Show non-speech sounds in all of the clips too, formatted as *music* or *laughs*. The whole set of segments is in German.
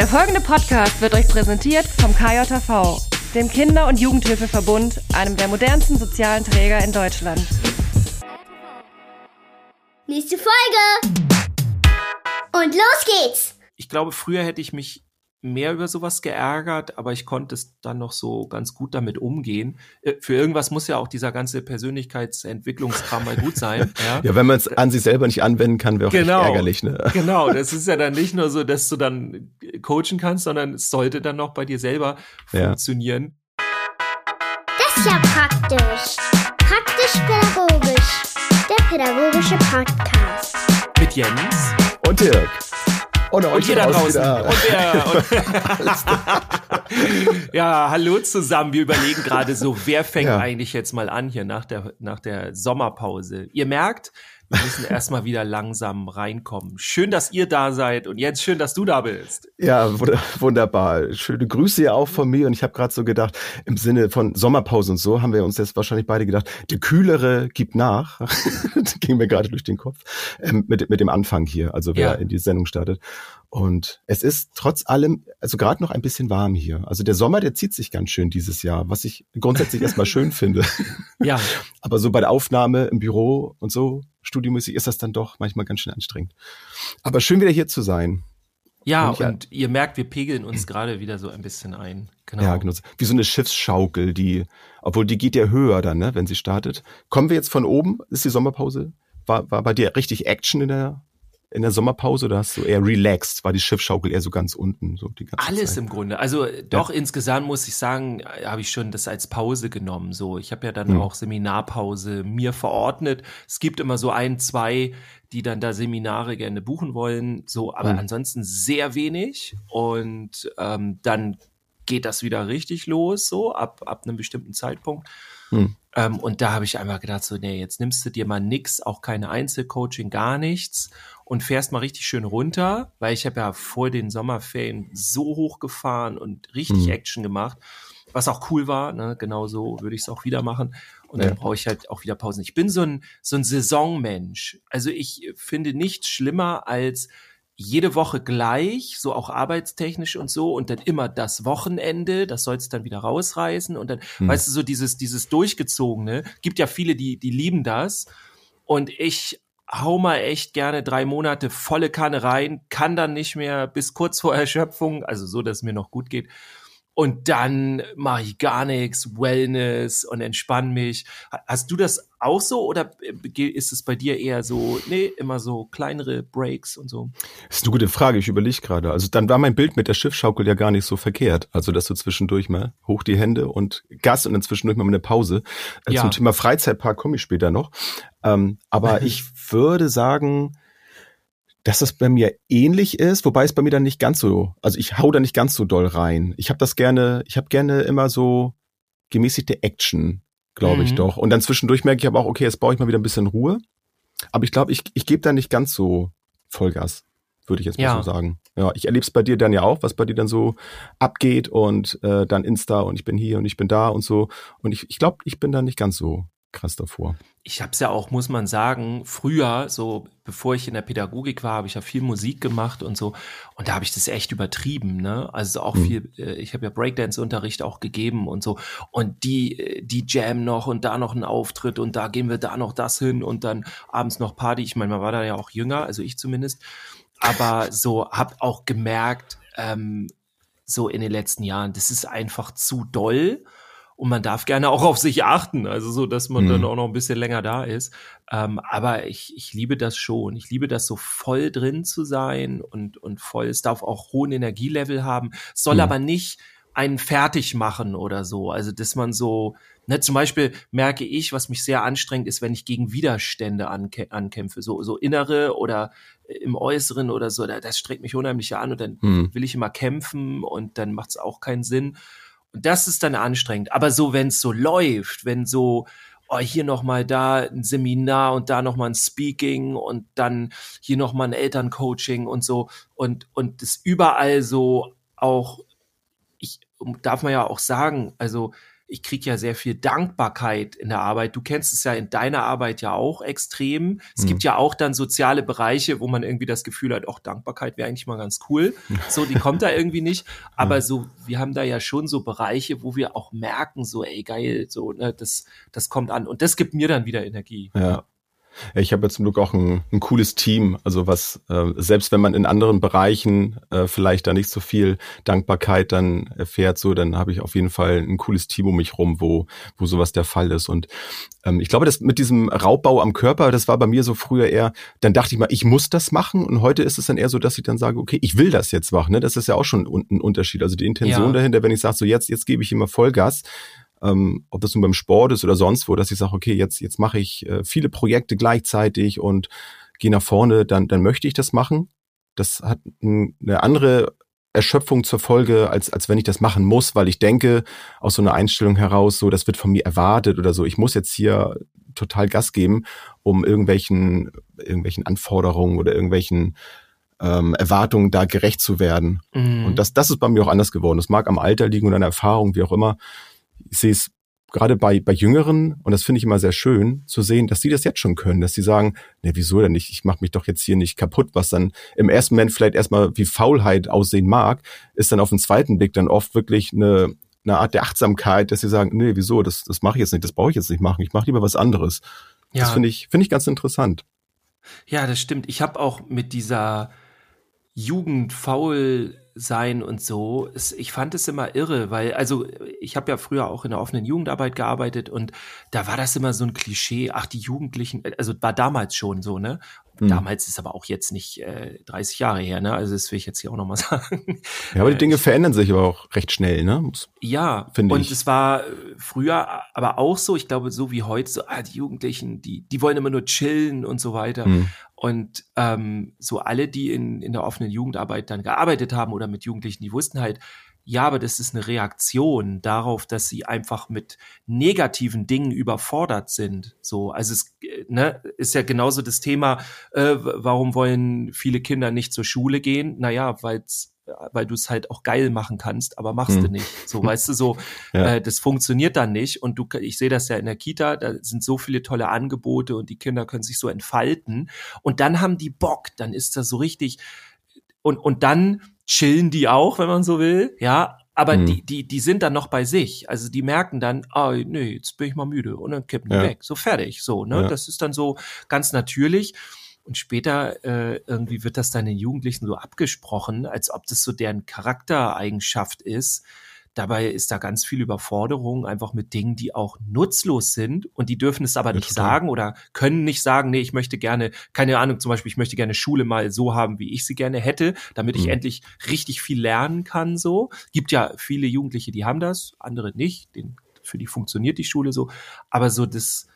Der folgende Podcast wird euch präsentiert vom KJV, dem Kinder- und Jugendhilfeverbund, einem der modernsten sozialen Träger in Deutschland. Nächste Folge! Und los geht's! Ich glaube, früher hätte ich mich mehr über sowas geärgert, aber ich konnte es dann noch so ganz gut damit umgehen. Äh, für irgendwas muss ja auch dieser ganze Persönlichkeitsentwicklungskram mal gut sein. *laughs* Ja, ja wenn man es an sich selber nicht anwenden kann, wäre auch genau, ärgerlich. Ne? *laughs* Genau, das ist ja dann nicht nur so, dass du dann coachen kannst, sondern es sollte dann noch bei dir selber ja. funktionieren. Das ist ja praktisch. Praktisch-pädagogisch. Der pädagogische Podcast. Mit Jens. Und Dirk. Und, und ihr da draußen. Und der. Und *laughs* ja, hallo zusammen. Wir überlegen gerade so, wer fängt ja. eigentlich jetzt mal an hier nach der, nach der Sommerpause. Ihr merkt, wir müssen erstmal wieder langsam reinkommen. Schön, dass ihr da seid und jetzt schön, dass du da bist. Ja, wunderbar. Schöne Grüße ja auch von mir und ich habe gerade so gedacht, im Sinne von Sommerpause und so haben wir uns jetzt wahrscheinlich beide gedacht, der Kühlere gibt nach. *laughs* das ging mir gerade durch den Kopf ähm, mit, mit dem Anfang hier, also wer ja. in die Sendung startet. Und es ist trotz allem, also gerade noch ein bisschen warm hier. Also der Sommer, der zieht sich ganz schön dieses Jahr, was ich grundsätzlich erstmal schön finde. Ja. *laughs* Aber so bei der Aufnahme im Büro und so, studiomäßig ist das dann doch manchmal ganz schön anstrengend. Aber schön wieder hier zu sein. Ja, und, und ihr merkt, wir pegeln uns gerade wieder so ein bisschen ein. Genau. Ja, genau. Wie so eine Schiffsschaukel, die, obwohl die geht ja höher dann, ne, wenn sie startet. Kommen wir jetzt von oben? Ist die Sommerpause? War, war bei dir richtig Action in der in der Sommerpause oder hast du eher relaxed? War die Schiffschaukel eher so ganz unten? So die ganze Alles Zeit? im Grunde. Also doch ja. insgesamt muss ich sagen, habe ich schon das als Pause genommen. So, ich habe ja dann mhm. auch Seminarpause mir verordnet. Es gibt immer so ein, zwei, die dann da Seminare gerne buchen wollen. So, aber mhm. ansonsten sehr wenig. Und ähm, dann geht das wieder richtig los, so ab, ab einem bestimmten Zeitpunkt. Hm. Ähm, und da habe ich einmal gedacht, so, nee, jetzt nimmst du dir mal nix, auch keine Einzelcoaching, gar nichts und fährst mal richtig schön runter, weil ich habe ja vor den Sommerferien so hochgefahren und richtig hm. Action gemacht, was auch cool war, ne? genau so würde ich es auch wieder machen. Und ja. dann brauche ich halt auch wieder Pausen. Ich bin so ein, so ein Saisonmensch. Also ich finde nichts schlimmer als jede Woche gleich, so auch arbeitstechnisch und so, und dann immer das Wochenende, das sollst du dann wieder rausreißen und dann, hm. weißt du, so dieses, dieses Durchgezogene, gibt ja viele, die, die lieben das. Und ich hau mal echt gerne drei Monate volle Kanne rein, kann dann nicht mehr bis kurz vor Erschöpfung, also so, dass es mir noch gut geht. Und dann mache ich gar nichts, Wellness und entspann mich. Hast du das auch so oder äh, ist es bei dir eher so, nee, immer so kleinere Breaks und so? Das ist eine gute Frage, ich überlege gerade. Also dann war mein Bild mit der Schiffschaukel ja gar nicht so verkehrt. Also dass du zwischendurch mal hoch die Hände und Gas und dann zwischendurch mal eine Pause. Äh, ja. Zum Thema Freizeitpark komme ich später noch. Ähm, aber *laughs* ich würde sagen, dass das bei mir ähnlich ist, wobei es bei mir dann nicht ganz so, also ich hau da nicht ganz so doll rein. Ich habe das gerne, ich habe gerne immer so gemäßigte Action glaube mhm. ich doch. Und dann zwischendurch merke ich aber auch, okay, jetzt brauche ich mal wieder ein bisschen Ruhe. Aber ich glaube, ich, ich gebe da nicht ganz so Vollgas, würde ich jetzt mal ja. so sagen. Ja, ich erlebe es bei dir dann ja auch, was bei dir dann so abgeht und äh, dann Insta und ich bin hier und ich bin da und so. Und ich, ich glaube, ich bin da nicht ganz so krass davor. Ich habe es ja auch, muss man sagen, früher, so bevor ich in der Pädagogik war, habe ich ja viel Musik gemacht und so. Und da habe ich das echt übertrieben, ne? Also auch mhm. viel, äh, ich habe ja Breakdance-Unterricht auch gegeben und so. Und die, äh, die Jam noch und da noch ein Auftritt und da gehen wir da noch das hin und dann abends noch Party. Ich meine, man war da ja auch jünger, also ich zumindest. Aber so habe auch gemerkt, ähm, so in den letzten Jahren, das ist einfach zu doll und man darf gerne auch auf sich achten, also so, dass man mhm. dann auch noch ein bisschen länger da ist. Ähm, aber ich, ich liebe das schon. Ich liebe das so voll drin zu sein und, und voll. Es darf auch hohen Energielevel haben, soll mhm. aber nicht einen fertig machen oder so. Also, dass man so, ne, zum Beispiel merke ich, was mich sehr anstrengt, ist, wenn ich gegen Widerstände ankä ankämpfe, so, so innere oder im Äußeren oder so, das strengt mich unheimlich an und dann mhm. will ich immer kämpfen und dann macht es auch keinen Sinn. Und das ist dann anstrengend. Aber so, wenn es so läuft, wenn so, oh, hier nochmal da ein Seminar und da nochmal ein Speaking und dann hier nochmal ein Elterncoaching und so und, und das überall so auch, ich darf man ja auch sagen, also ich kriege ja sehr viel Dankbarkeit in der Arbeit. Du kennst es ja in deiner Arbeit ja auch extrem. Es mhm. gibt ja auch dann soziale Bereiche, wo man irgendwie das Gefühl hat, auch Dankbarkeit wäre eigentlich mal ganz cool. *laughs* So, die kommt da irgendwie nicht. Aber so, wir haben da ja schon so Bereiche, wo wir auch merken, so, ey, geil, so, ne, das, das kommt an. Und das gibt mir dann wieder Energie. Ja. Ich habe ja zum Glück auch ein, ein cooles Team, also was äh, selbst wenn man in anderen Bereichen äh, vielleicht da nicht so viel Dankbarkeit dann erfährt, so dann habe ich auf jeden Fall ein cooles Team um mich rum, wo wo sowas der Fall ist. Und ähm, ich glaube, das mit diesem Raubbau am Körper, das war bei mir so früher eher. Dann dachte ich mal, ich muss das machen, und heute ist es dann eher so, dass ich dann sage, okay, ich will das jetzt machen. Ne? Das ist ja auch schon ein Unterschied. Also die Intention ja. dahinter, wenn ich sage, so jetzt jetzt gebe ich immer Vollgas, ähm, ob das nun beim Sport ist oder sonst wo, dass ich sage, okay, jetzt, jetzt mache ich äh, viele Projekte gleichzeitig und gehe nach vorne, dann, dann möchte ich das machen. Das hat eine andere Erschöpfung zur Folge, als, als wenn ich das machen muss, weil ich denke, aus so einer Einstellung heraus, so, das wird von mir erwartet oder so. Ich muss jetzt hier total Gas geben, um irgendwelchen, irgendwelchen Anforderungen oder irgendwelchen ähm, Erwartungen da gerecht zu werden. Mhm. Und das, das ist bei mir auch anders geworden. Das mag am Alter liegen oder an Erfahrung, wie auch immer ich sehe es gerade bei, bei Jüngeren, und das finde ich immer sehr schön, zu sehen, dass die das jetzt schon können, dass die sagen, ne, wieso denn nicht? Ich mache mich doch jetzt hier nicht kaputt, was dann im ersten Moment vielleicht erstmal wie Faulheit aussehen mag, ist dann auf den zweiten Blick dann oft wirklich eine, eine Art der Achtsamkeit, dass sie sagen, nee, wieso, das, das mache ich jetzt nicht, das brauche ich jetzt nicht machen, ich mache lieber was anderes. Ja. Das finde ich, finde ich ganz interessant. Ja, das stimmt. Ich habe auch mit dieser Jugendfaul sein und so. Ich fand es immer irre, weil, also ich habe ja früher auch in der offenen Jugendarbeit gearbeitet und da war das immer so ein Klischee, ach, die Jugendlichen, also war damals schon so, ne? Hm. Damals ist aber auch jetzt nicht äh, 30 Jahre her, ne? Also das will ich jetzt hier auch nochmal *laughs* sagen. Ja, aber die Dinge verändern sich aber auch recht schnell, ne? Ja, finde ich. Und es war äh, früher aber auch so, ich glaube, so wie heute, so, ah, die Jugendlichen, die, die wollen immer nur chillen und so weiter. Hm. Und ähm, so alle, die in, in der offenen Jugendarbeit dann gearbeitet haben oder mit Jugendlichen, die wussten halt, ja, aber das ist eine Reaktion darauf, dass sie einfach mit negativen Dingen überfordert sind. So, also es ne, ist ja genauso das Thema, äh, warum wollen viele Kinder nicht zur Schule gehen? Naja, weil's weil du es halt auch geil machen kannst, aber machst hm. du nicht. So, weißt du, so, *laughs* ja. äh, das funktioniert dann nicht. Und du, ich sehe das ja in der Kita, da sind so viele tolle Angebote und die Kinder können sich so entfalten. Und dann haben die Bock, dann ist das so richtig. Und, und dann chillen die auch, wenn man so will, ja. Aber hm. die, die, die sind dann noch bei sich. Also die merken dann, ah, oh, nee, jetzt bin ich mal müde und dann kippen die ja. weg. So fertig. So, ne? Ja. Das ist dann so ganz natürlich. Und später äh, irgendwie wird das dann den Jugendlichen so abgesprochen, als ob das so deren Charaktereigenschaft ist. Dabei ist da ganz viel Überforderung, einfach mit Dingen, die auch nutzlos sind und die dürfen es aber ja, nicht total. sagen oder können nicht sagen, nee, ich möchte gerne, keine Ahnung, zum Beispiel, ich möchte gerne Schule mal so haben, wie ich sie gerne hätte, damit ich mhm. endlich richtig viel lernen kann, so. Gibt ja viele Jugendliche, die haben das, andere nicht, den, für die funktioniert die Schule so, aber so das,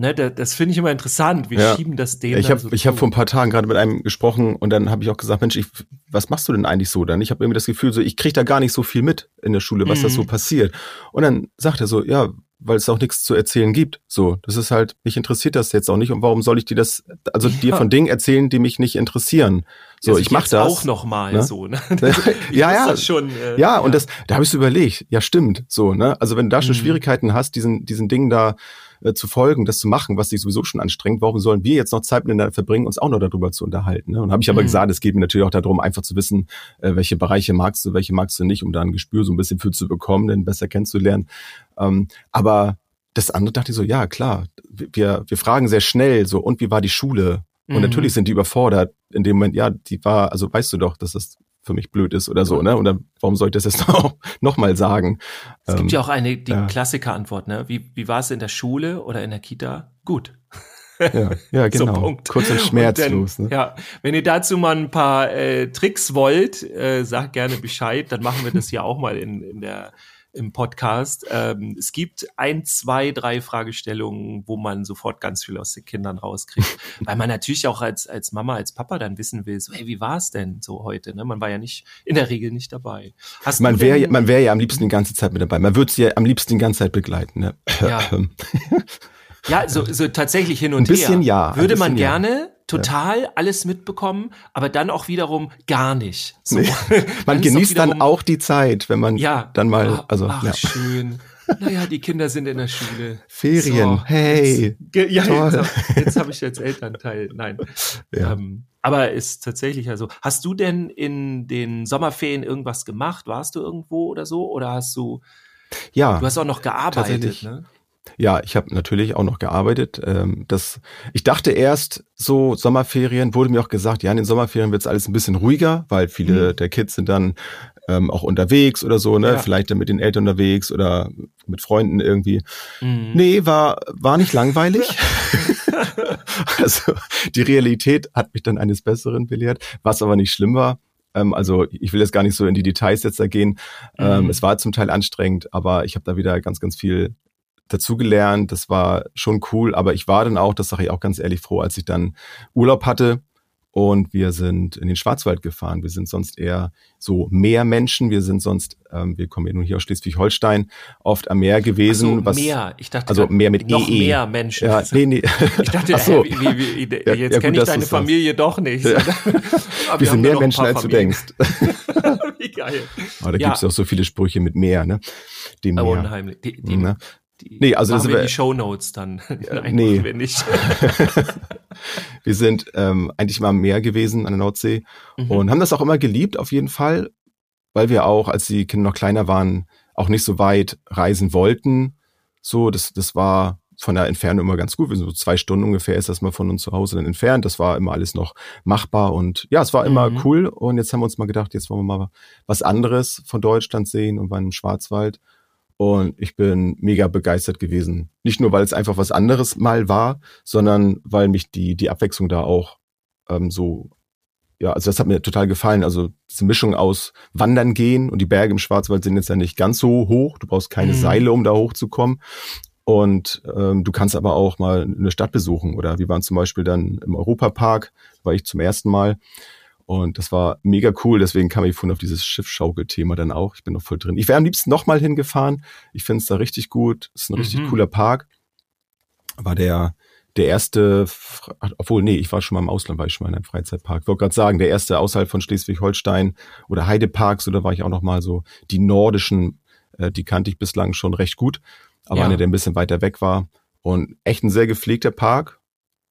Ne, das, das finde ich immer interessant. Wir ja. schieben das denen. Ich habe so ich hab vor ein paar Tagen gerade mit einem gesprochen und dann habe ich auch gesagt, Mensch, ich, was machst du denn eigentlich so dann? Ich habe irgendwie das Gefühl, so ich kriege da gar nicht so viel mit in der Schule, was mhm. das so passiert. Und dann sagt er so, ja, weil es auch nichts zu erzählen gibt. So, das ist halt, mich interessiert das jetzt auch nicht und warum soll ich dir das, also *laughs* ja. dir von Dingen erzählen, die mich nicht interessieren? So, ich mache das auch noch mal ne? so, ne? *laughs* *laughs* ja, ja, schon, äh, ja, ja, und das, da habe ich überlegt. Ja, stimmt, so, ne? Also wenn du da schon mhm. Schwierigkeiten hast, diesen diesen Dingen da äh, zu folgen, das zu machen, was dich sowieso schon anstrengt, warum sollen wir jetzt noch Zeit miteinander verbringen, uns auch noch darüber zu unterhalten? Ne? Und habe ich aber mhm. gesagt, es geht mir natürlich auch darum, einfach zu wissen, äh, welche Bereiche magst du, welche magst du nicht, um da ein Gespür so ein bisschen für zu bekommen, denn besser kennenzulernen. Ähm, aber das andere dachte ich so, ja, klar, wir, wir fragen sehr schnell so, und wie war die Schule? Und mhm. natürlich sind die überfordert in dem Moment, ja, die war, also weißt du doch, dass das für mich blöd ist oder so, ne? Oder warum soll ich das jetzt *laughs* noch, noch mal sagen? Es gibt ähm, ja auch eine, die ja. Klassikerantwort, ne? Wie, wie war es in der Schule oder in der Kita? Gut. Ja, ja *laughs* genau. so, Punkt. Kurz und schmerzlos. Und dann, ne? Ja, wenn ihr dazu mal ein paar äh, Tricks wollt, äh, sagt gerne Bescheid, dann machen wir das hier auch mal in, in der im Podcast. Ähm, es gibt ein, zwei, drei Fragestellungen, wo man sofort ganz viel aus den Kindern rauskriegt. *laughs* Weil man natürlich auch als, als Mama, als Papa dann wissen will, so, hey, wie war es denn so heute? Ne? Man war ja nicht, in der Regel nicht dabei. Hast man wäre man wäre ja am liebsten die ganze Zeit mit dabei. Man würde sie ja am liebsten die ganze Zeit begleiten. Ne? Ja. *laughs* ja, so, so tatsächlich hin und her. Ein bisschen her. ja. Würde man gerne, total ja. alles mitbekommen, aber dann auch wiederum gar nicht. So. Nee. *laughs* Man genießt dann auch die Zeit, wenn man ja. dann mal, also ach, ja. schön. Naja, die Kinder sind in der Schule. Ferien, So, hey. Jetzt, ja, toll. jetzt, jetzt habe ich jetzt Elternteil. Nein. Ja. Ähm, aber ist tatsächlich also. Hast du denn in den Sommerferien irgendwas gemacht? Warst du irgendwo oder so? Oder hast du, Ja, du hast auch noch gearbeitet, ne? Ja, ich habe natürlich auch noch gearbeitet. Ähm, das, ich dachte erst, so Sommerferien, wurde mir auch gesagt, ja, in den Sommerferien wird's alles ein bisschen ruhiger, weil viele Mhm. der Kids sind dann ähm, auch unterwegs oder so, ne? Ja. Vielleicht dann mit den Eltern unterwegs oder mit Freunden irgendwie. Mhm. Nee, war, war nicht langweilig. *laughs* *laughs* also die Realität hat mich dann eines Besseren belehrt, was aber nicht schlimm war. Ähm, also ich will jetzt gar nicht so in die Details jetzt da gehen. Ähm, Mhm. es war zum Teil anstrengend, aber ich habe da wieder ganz, ganz viel dazugelernt. Das war schon cool, aber ich war dann auch, das sage ich auch ganz ehrlich, froh, als ich dann Urlaub hatte. Und wir sind in den Schwarzwald gefahren. Wir sind sonst eher so Meermenschen. Wir sind sonst, ähm, wir kommen ja nun hier aus Schleswig-Holstein, oft am Meer gewesen. so, was, mehr. Ich dachte also mehr mit noch EE. mehr Menschen. Ja, nee, nee. Ich dachte, *laughs* Ach so. hä, wie, wie, wie, jetzt ja, kenne ich deine du's sagst. Familie doch nicht. Ja. *laughs* Wir sind nur mehr Menschen, als du Familien. denkst. *laughs* wie geil. Aber da Ja. gibt's auch so viele Sprüche mit Meer, ne? Dem Aber Meer. unheimlich. Die, die, Ne? Die Nee, also das wir wär- die Shownotes dann. *laughs* Nein, nee. wir nicht. *laughs* Wir sind ähm, eigentlich mal am Meer gewesen, an der Nordsee Mhm. und haben das auch immer geliebt, auf jeden Fall, weil wir auch, als die Kinder noch kleiner waren, auch nicht so weit reisen wollten. So, das, das war von der Entfernung immer ganz gut. Wir sind so zwei Stunden ungefähr ist das mal von uns zu Hause dann entfernt. Das war immer alles noch machbar und ja, es war immer Mhm. cool. Und jetzt haben wir uns mal gedacht, jetzt wollen wir mal was anderes von Deutschland sehen und waren im Schwarzwald. Und ich bin mega begeistert gewesen. Nicht nur, weil es einfach was anderes mal war, sondern weil mich die, die Abwechslung da auch ähm, so, ja, also das hat mir total gefallen. Also diese Mischung aus Wandern gehen und die Berge im Schwarzwald sind jetzt ja nicht ganz so hoch. Du brauchst keine Mhm. Seile, um da hochzukommen. Und ähm, du kannst aber auch mal eine Stadt besuchen. Oder wir waren zum Beispiel dann im Europapark, war ich zum ersten Mal. Und das war mega cool, deswegen kam ich vorhin auf dieses Schiffschaukel-Thema dann auch. Ich bin noch voll drin. Ich wäre am liebsten nochmal hingefahren. Ich finde es da richtig gut. Es ist ein richtig Mhm. cooler Park. War der, der erste, obwohl, nee, ich war schon mal im Ausland, war ich schon mal in einem Freizeitpark. Ich wollte gerade sagen, der erste außerhalb von Schleswig-Holstein oder Heideparks, oder war ich auch noch mal so, die nordischen, äh, die kannte ich bislang schon recht gut. Aber Ja. einer, der ein bisschen weiter weg war. Und echt ein sehr gepflegter Park.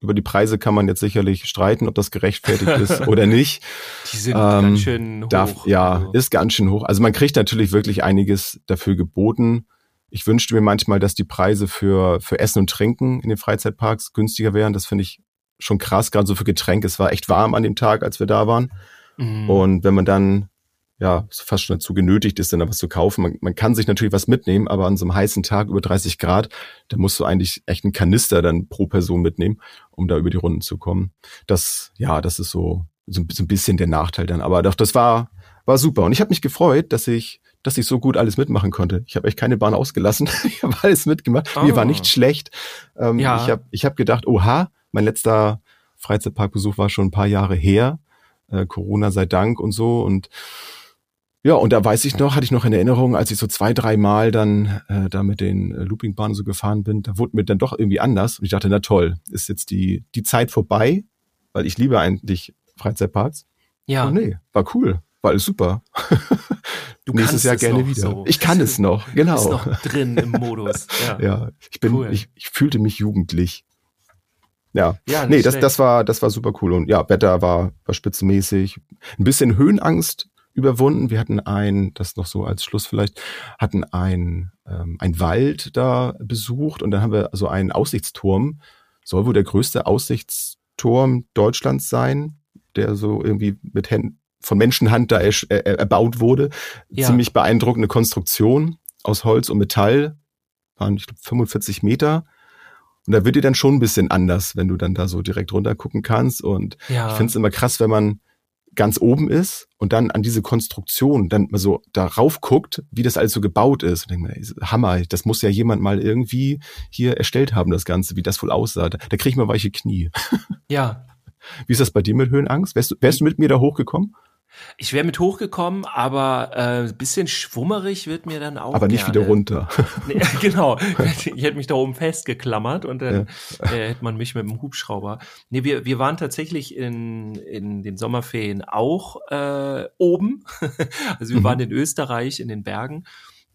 Über die Preise kann man jetzt sicherlich streiten, ob das gerechtfertigt ist *laughs* oder nicht. Die sind Ähm, ganz schön hoch. Darf, ja, Also, ist ganz schön hoch. Also man kriegt natürlich wirklich einiges dafür geboten. Ich wünschte mir manchmal, dass die Preise für, für Essen und Trinken in den Freizeitparks günstiger wären. Das finde ich schon krass, gerade so für Getränke. Es war echt warm an dem Tag, als wir da waren. mhm. Und wenn man dann ja fast schon dazu genötigt ist, dann da was zu kaufen, man, man kann sich natürlich was mitnehmen, aber an so einem heißen Tag über 30 Grad, da musst du eigentlich echt einen Kanister dann pro Person mitnehmen, um da über die Runden zu kommen. Das, ja, das ist so, so, ein- so ein bisschen der Nachteil dann. Aber doch, das war, war super. Und ich habe mich gefreut, dass ich, dass ich so gut alles mitmachen konnte. Ich habe echt keine Bahn ausgelassen. *laughs* ich habe alles mitgemacht. Mir war Ah. nicht schlecht. Ähm, Ja. Ich habe ich hab gedacht, oha, mein letzter Freizeitparkbesuch war schon ein paar Jahre her. Äh, Corona sei Dank und so. Und ja, und da weiß ich noch, hatte ich noch in Erinnerung, als ich so zwei, drei Mal dann äh, da mit den äh, Loopingbahnen so gefahren bin, da wurde mir dann doch irgendwie anders. Und ich dachte, na toll, ist jetzt die, die Zeit vorbei, weil ich liebe eigentlich Freizeitparks. ja, Oh nee, war cool, war alles super. *laughs* du Nächstes kannst Jahr es gerne wieder. So. Ich kann es noch, genau. Ist noch drin im Modus. *laughs* Ja, ja, ich bin, Cool. ich, ich fühlte mich jugendlich. Ja, Ja, nee, das, schlecht. das war, das war super cool. Und ja, Wetter war, war spitzenmäßig. Ein bisschen Höhenangst überwunden. Wir hatten ein, das noch so als Schluss vielleicht, hatten ein, ähm, ein Wald da besucht und dann haben wir so einen Aussichtsturm. Soll wohl der größte Aussichtsturm Deutschlands sein, der so irgendwie mit Händen von Menschenhand da ersch- äh, erbaut wurde. Ja. Ziemlich beeindruckende Konstruktion aus Holz und Metall. Waren, ich glaube, 45 Meter. Und da wird dir dann schon ein bisschen anders, wenn du dann da so direkt runter gucken kannst. Und ja. ich finde es immer krass, wenn man ganz oben ist und dann an diese Konstruktion dann mal so darauf guckt, wie das alles so gebaut ist. Und denkt man, ey, Hammer, das muss ja jemand mal irgendwie hier erstellt haben, das Ganze, wie das wohl aussah. Da, da kriege ich mal weiche Knie. ja. *laughs* Wie ist das bei dir mit Höhenangst? Wärst du, wärst du mit mir da hochgekommen? Ich wäre mit hochgekommen, aber äh, bisschen schwummerig wird mir dann auch. Aber nicht gerne. wieder runter. *laughs* Nee, *laughs* genau. Ich hätte mich da oben festgeklammert und dann äh, hätte man mich mit dem Hubschrauber. Nee, wir, wir waren tatsächlich in, in den Sommerferien auch äh, oben. *laughs* Also wir Mhm. waren in Österreich in den Bergen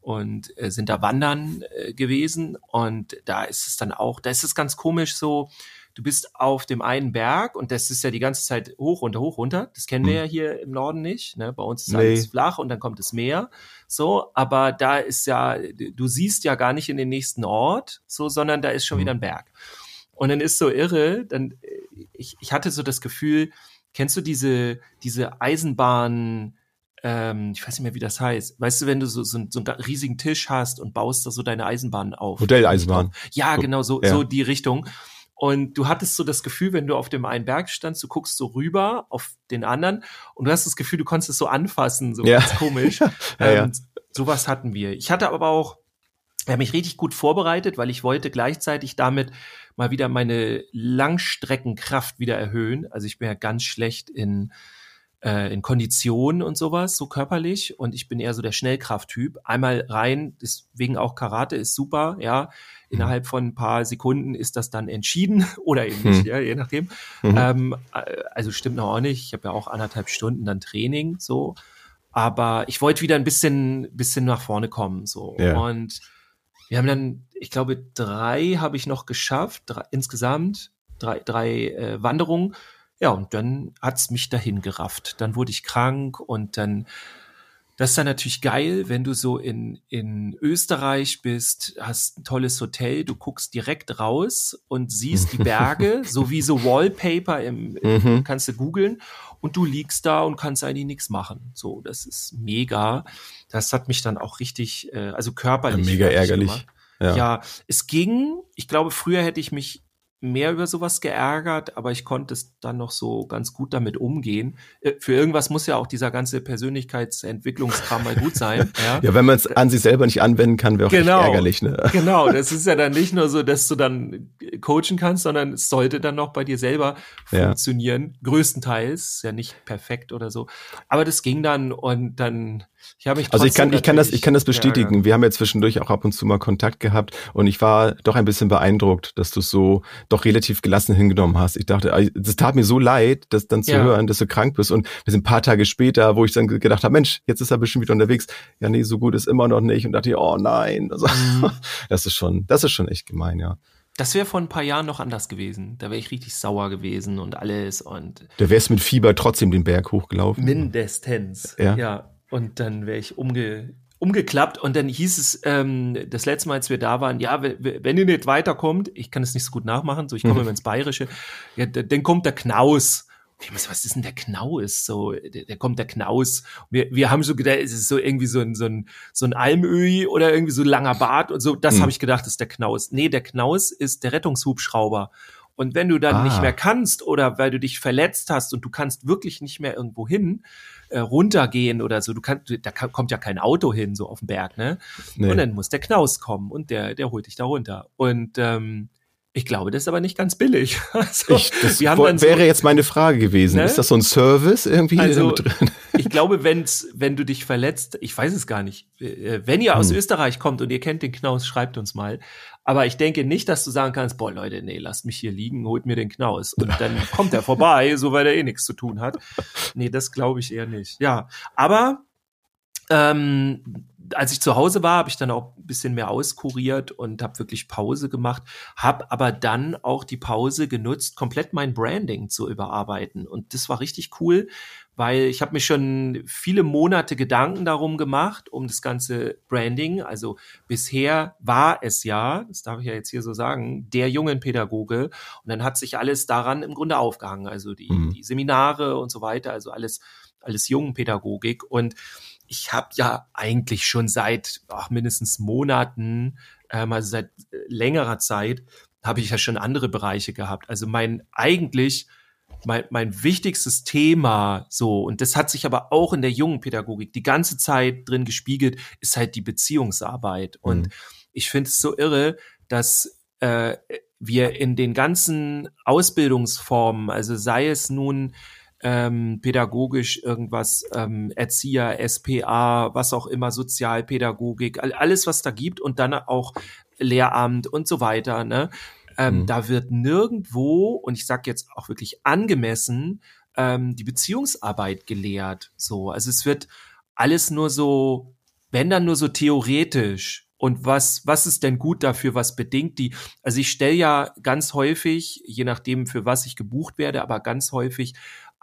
und äh, sind da wandern äh, gewesen und da ist es dann auch, da ist es ganz komisch so, du bist auf dem einen Berg und das ist ja die ganze Zeit hoch, runter, hoch, runter. Das kennen wir hm. ja hier im Norden nicht. Ne? Bei uns ist nee. alles flach und dann kommt das Meer. So, aber da ist ja, du siehst ja gar nicht in den nächsten Ort, so, sondern da ist schon mhm. wieder ein Berg. Und dann ist so irre, dann, ich, ich hatte so das Gefühl, kennst du diese, diese Eisenbahn, ähm, ich weiß nicht mehr, wie das heißt. Weißt du, wenn du so, so, so einen riesigen Tisch hast und baust da so deine Eisenbahn auf. Modelleisenbahn. Ja, genau, so, ja. so die Richtung. Und du hattest so das Gefühl, wenn du auf dem einen Berg standst, du guckst so rüber auf den anderen und du hast das Gefühl, du konntest es so anfassen, so ja. ganz komisch. *laughs* ja, ähm, sowas hatten wir. Ich hatte aber auch, ich habe mich richtig gut vorbereitet, weil ich wollte gleichzeitig damit mal wieder meine Langstreckenkraft wieder erhöhen. Also ich bin ja ganz schlecht in äh, in Konditionen und sowas, so körperlich. Und ich bin eher so der Schnellkrafttyp. Einmal rein, deswegen auch Karate ist super, ja. Innerhalb von ein paar Sekunden ist das dann entschieden *laughs* oder eben nicht, hm. ja, je nachdem. Mhm. Ähm, äh, also stimmt noch auch nicht. Ich habe ja auch anderthalb Stunden dann Training, so. Aber ich wollte wieder ein bisschen, bisschen nach vorne kommen, so. Ja. Und wir haben dann, ich glaube, drei habe ich noch geschafft, drei, insgesamt drei, drei äh, Wanderungen. Ja, und dann hat's mich dahin gerafft. Dann wurde ich krank und dann, das ist dann natürlich geil, wenn du so in, in Österreich bist, hast ein tolles Hotel, du guckst direkt raus und siehst die Berge, *laughs* so wie so Wallpaper im, im mhm. kannst du googeln und du liegst da und kannst eigentlich nichts machen. So, das ist mega. Das hat mich dann auch richtig, äh, also körperlich. Ja, mega ärgerlich. Ja. ja, es ging. Ich glaube, früher hätte ich mich mehr über sowas geärgert, aber ich konnte es dann noch so ganz gut damit umgehen. Äh, für irgendwas muss ja auch dieser ganze Persönlichkeitsentwicklungskram mal gut sein. *laughs* Ja, ja wenn man es an sich selber nicht anwenden kann, wäre auch genau, ärgerlich. Ne? *laughs* Genau, das ist ja dann nicht nur so, dass du dann coachen kannst, sondern es sollte dann noch bei dir selber funktionieren. Ja. Größtenteils, ja nicht perfekt oder so. Aber das ging dann und dann ich habe mich also ich kann ich kann das ich kann das bestätigen. Ja, Wir haben ja zwischendurch auch ab und zu mal Kontakt gehabt und ich war doch ein bisschen beeindruckt, dass du so doch relativ gelassen hingenommen hast. Ich dachte, das tat mir so leid, das dann zu ja. hören, dass du krank bist und wir sind ein paar Tage später, wo ich dann gedacht habe, Mensch, jetzt ist er bestimmt wieder unterwegs. Ja, nee, so gut ist immer noch nicht und dachte, oh nein, also, mhm. *laughs* das ist schon das ist schon echt gemein, ja. Das wäre vor ein paar Jahren noch anders gewesen. Da wäre ich richtig sauer gewesen und alles und. Da wärst mit Fieber trotzdem den Berg hochgelaufen. Mindestens. Ja. ja. Und dann wäre ich umge umgeklappt und dann hieß es ähm, das letzte Mal, als wir da waren, ja, wenn ihr nicht weiterkommt, ich kann es nicht so gut nachmachen, so ich komme mhm. immer ins Bayerische, ja, dann kommt der Knaus. Was, was ist denn der Knaus? So, der, der kommt der Knaus. Wir, wir haben so gedacht, es ist so irgendwie so ein, so ein, so ein Almöhi oder irgendwie so ein langer Bart und so. Das mhm. habe ich gedacht, ist der Knaus. Nee, der Knaus ist der Rettungshubschrauber. Und wenn du dann ah. nicht mehr kannst oder weil du dich verletzt hast und du kannst wirklich nicht mehr irgendwo hin, äh, runtergehen oder so, du kannst, da kommt ja kein Auto hin, so auf den Berg, ne? Nee. Und dann muss der Knaus kommen und der, der holt dich da runter. Und ähm, ich glaube, das ist aber nicht ganz billig. *laughs* Also, ich, das wäre so, jetzt meine Frage gewesen. Ne? Ist das so ein Service irgendwie also, drin? *laughs* Ich glaube, wenn's, wenn du dich verletzt, ich weiß es gar nicht. Äh, wenn ihr aus hm. Österreich kommt und ihr kennt den Knaus, schreibt uns mal. Aber ich denke nicht, dass du sagen kannst, boah Leute, nee, lasst mich hier liegen, holt mir den Knaus. Und *laughs* dann kommt er vorbei, so weil er eh nichts zu tun hat. Nee, das glaube ich eher nicht. Ja, aber ähm, als ich zu Hause war, habe ich dann auch ein bisschen mehr auskuriert und habe wirklich Pause gemacht, habe aber dann auch die Pause genutzt, komplett mein Branding zu überarbeiten. Und das war richtig cool, weil ich habe mir schon viele Monate Gedanken darum gemacht, um das ganze Branding. Also bisher war es ja, das darf ich ja jetzt hier so sagen, der jungen Pädagoge. Und dann hat sich alles daran im Grunde aufgehangen. Also die, mhm. die Seminare und so weiter, also alles, alles jungen Pädagogik. Und ich habe ja eigentlich schon seit ach, mindestens Monaten, ähm, also seit äh, längerer Zeit, habe ich ja schon andere Bereiche gehabt. Also mein eigentlich mein, mein wichtigstes Thema so, und das hat sich aber auch in der jungen Pädagogik die ganze Zeit drin gespiegelt, ist halt die Beziehungsarbeit. Mhm. Und ich finde es so irre, dass äh, wir in den ganzen Ausbildungsformen, also sei es nun ähm, pädagogisch irgendwas, ähm, Erzieher, SPA, was auch immer, Sozialpädagogik, alles, was da gibt und dann auch Lehramt und so weiter, ne? Ähm, mhm. Da wird nirgendwo, und ich sage jetzt auch wirklich angemessen, ähm, die Beziehungsarbeit gelehrt. So, also es wird alles nur so wenn dann nur so theoretisch. Und was, was ist denn gut dafür? Was bedingt die? Also ich stelle ja ganz häufig, je nachdem, für was ich gebucht werde, aber ganz häufig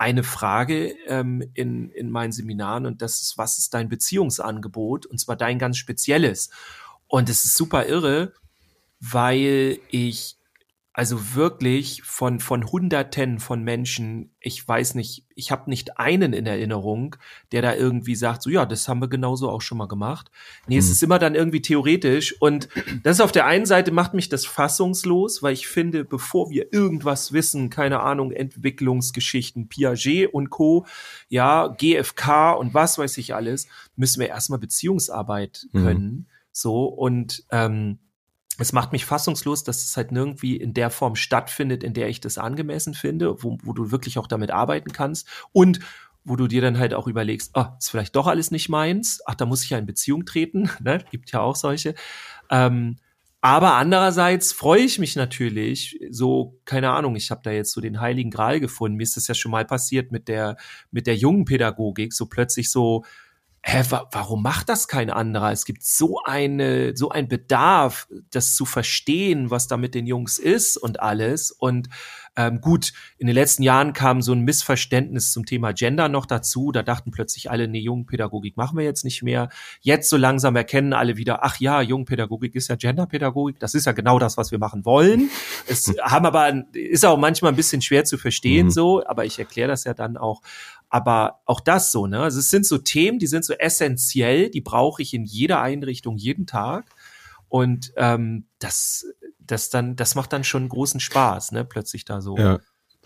eine Frage ähm, in, in meinen Seminaren und das ist, was ist dein Beziehungsangebot? Und zwar dein ganz spezielles. Und es ist super irre, weil ich also wirklich von, von Hunderten von Menschen, ich weiß nicht, ich habe nicht einen in Erinnerung, der da irgendwie sagt, so ja, das haben wir genauso auch schon mal gemacht. Nee, mhm. es ist immer dann irgendwie theoretisch. Und das auf der einen Seite macht mich das fassungslos, weil ich finde, bevor wir irgendwas wissen, keine Ahnung, Entwicklungsgeschichten, Piaget und Co., ja, GFK und was weiß ich alles, müssen wir erstmal Beziehungsarbeit mhm. können. Mhm. So, und ähm, es macht mich fassungslos, dass es halt nirgendwie in der Form stattfindet, in der ich das angemessen finde, wo, wo du wirklich auch damit arbeiten kannst und wo du dir dann halt auch überlegst, ah, ist vielleicht doch alles nicht meins, ach, da muss ich ja in Beziehung treten, *laughs* ne? gibt ja auch solche. Ähm, aber andererseits freue ich mich natürlich, so, keine Ahnung, ich habe da jetzt so den heiligen Gral gefunden. Mir ist das ja schon mal passiert mit der, mit der jungen Pädagogik, so plötzlich so, hä, wa warum macht das kein anderer? Es gibt so eine, so ein Bedarf, das zu verstehen, was da mit den Jungs ist und alles. Und ähm, gut, in den letzten Jahren kam so ein Missverständnis zum Thema Gender noch dazu. Da dachten plötzlich alle, nee, Jugendpädagogik machen wir jetzt nicht mehr. Jetzt so langsam erkennen alle wieder, ach ja, Jugendpädagogik ist ja Genderpädagogik. Das ist ja genau das, was wir machen wollen. Es *laughs* haben aber, ist auch manchmal ein bisschen schwer zu verstehen mhm. so, aber ich erkläre das ja dann auch. Aber auch das so, ne? Also es sind so Themen, die sind so essentiell, die brauche ich in jeder Einrichtung jeden Tag. Und ähm, das, das dann, das macht dann schon großen Spaß, ne? Plötzlich da so. Ja.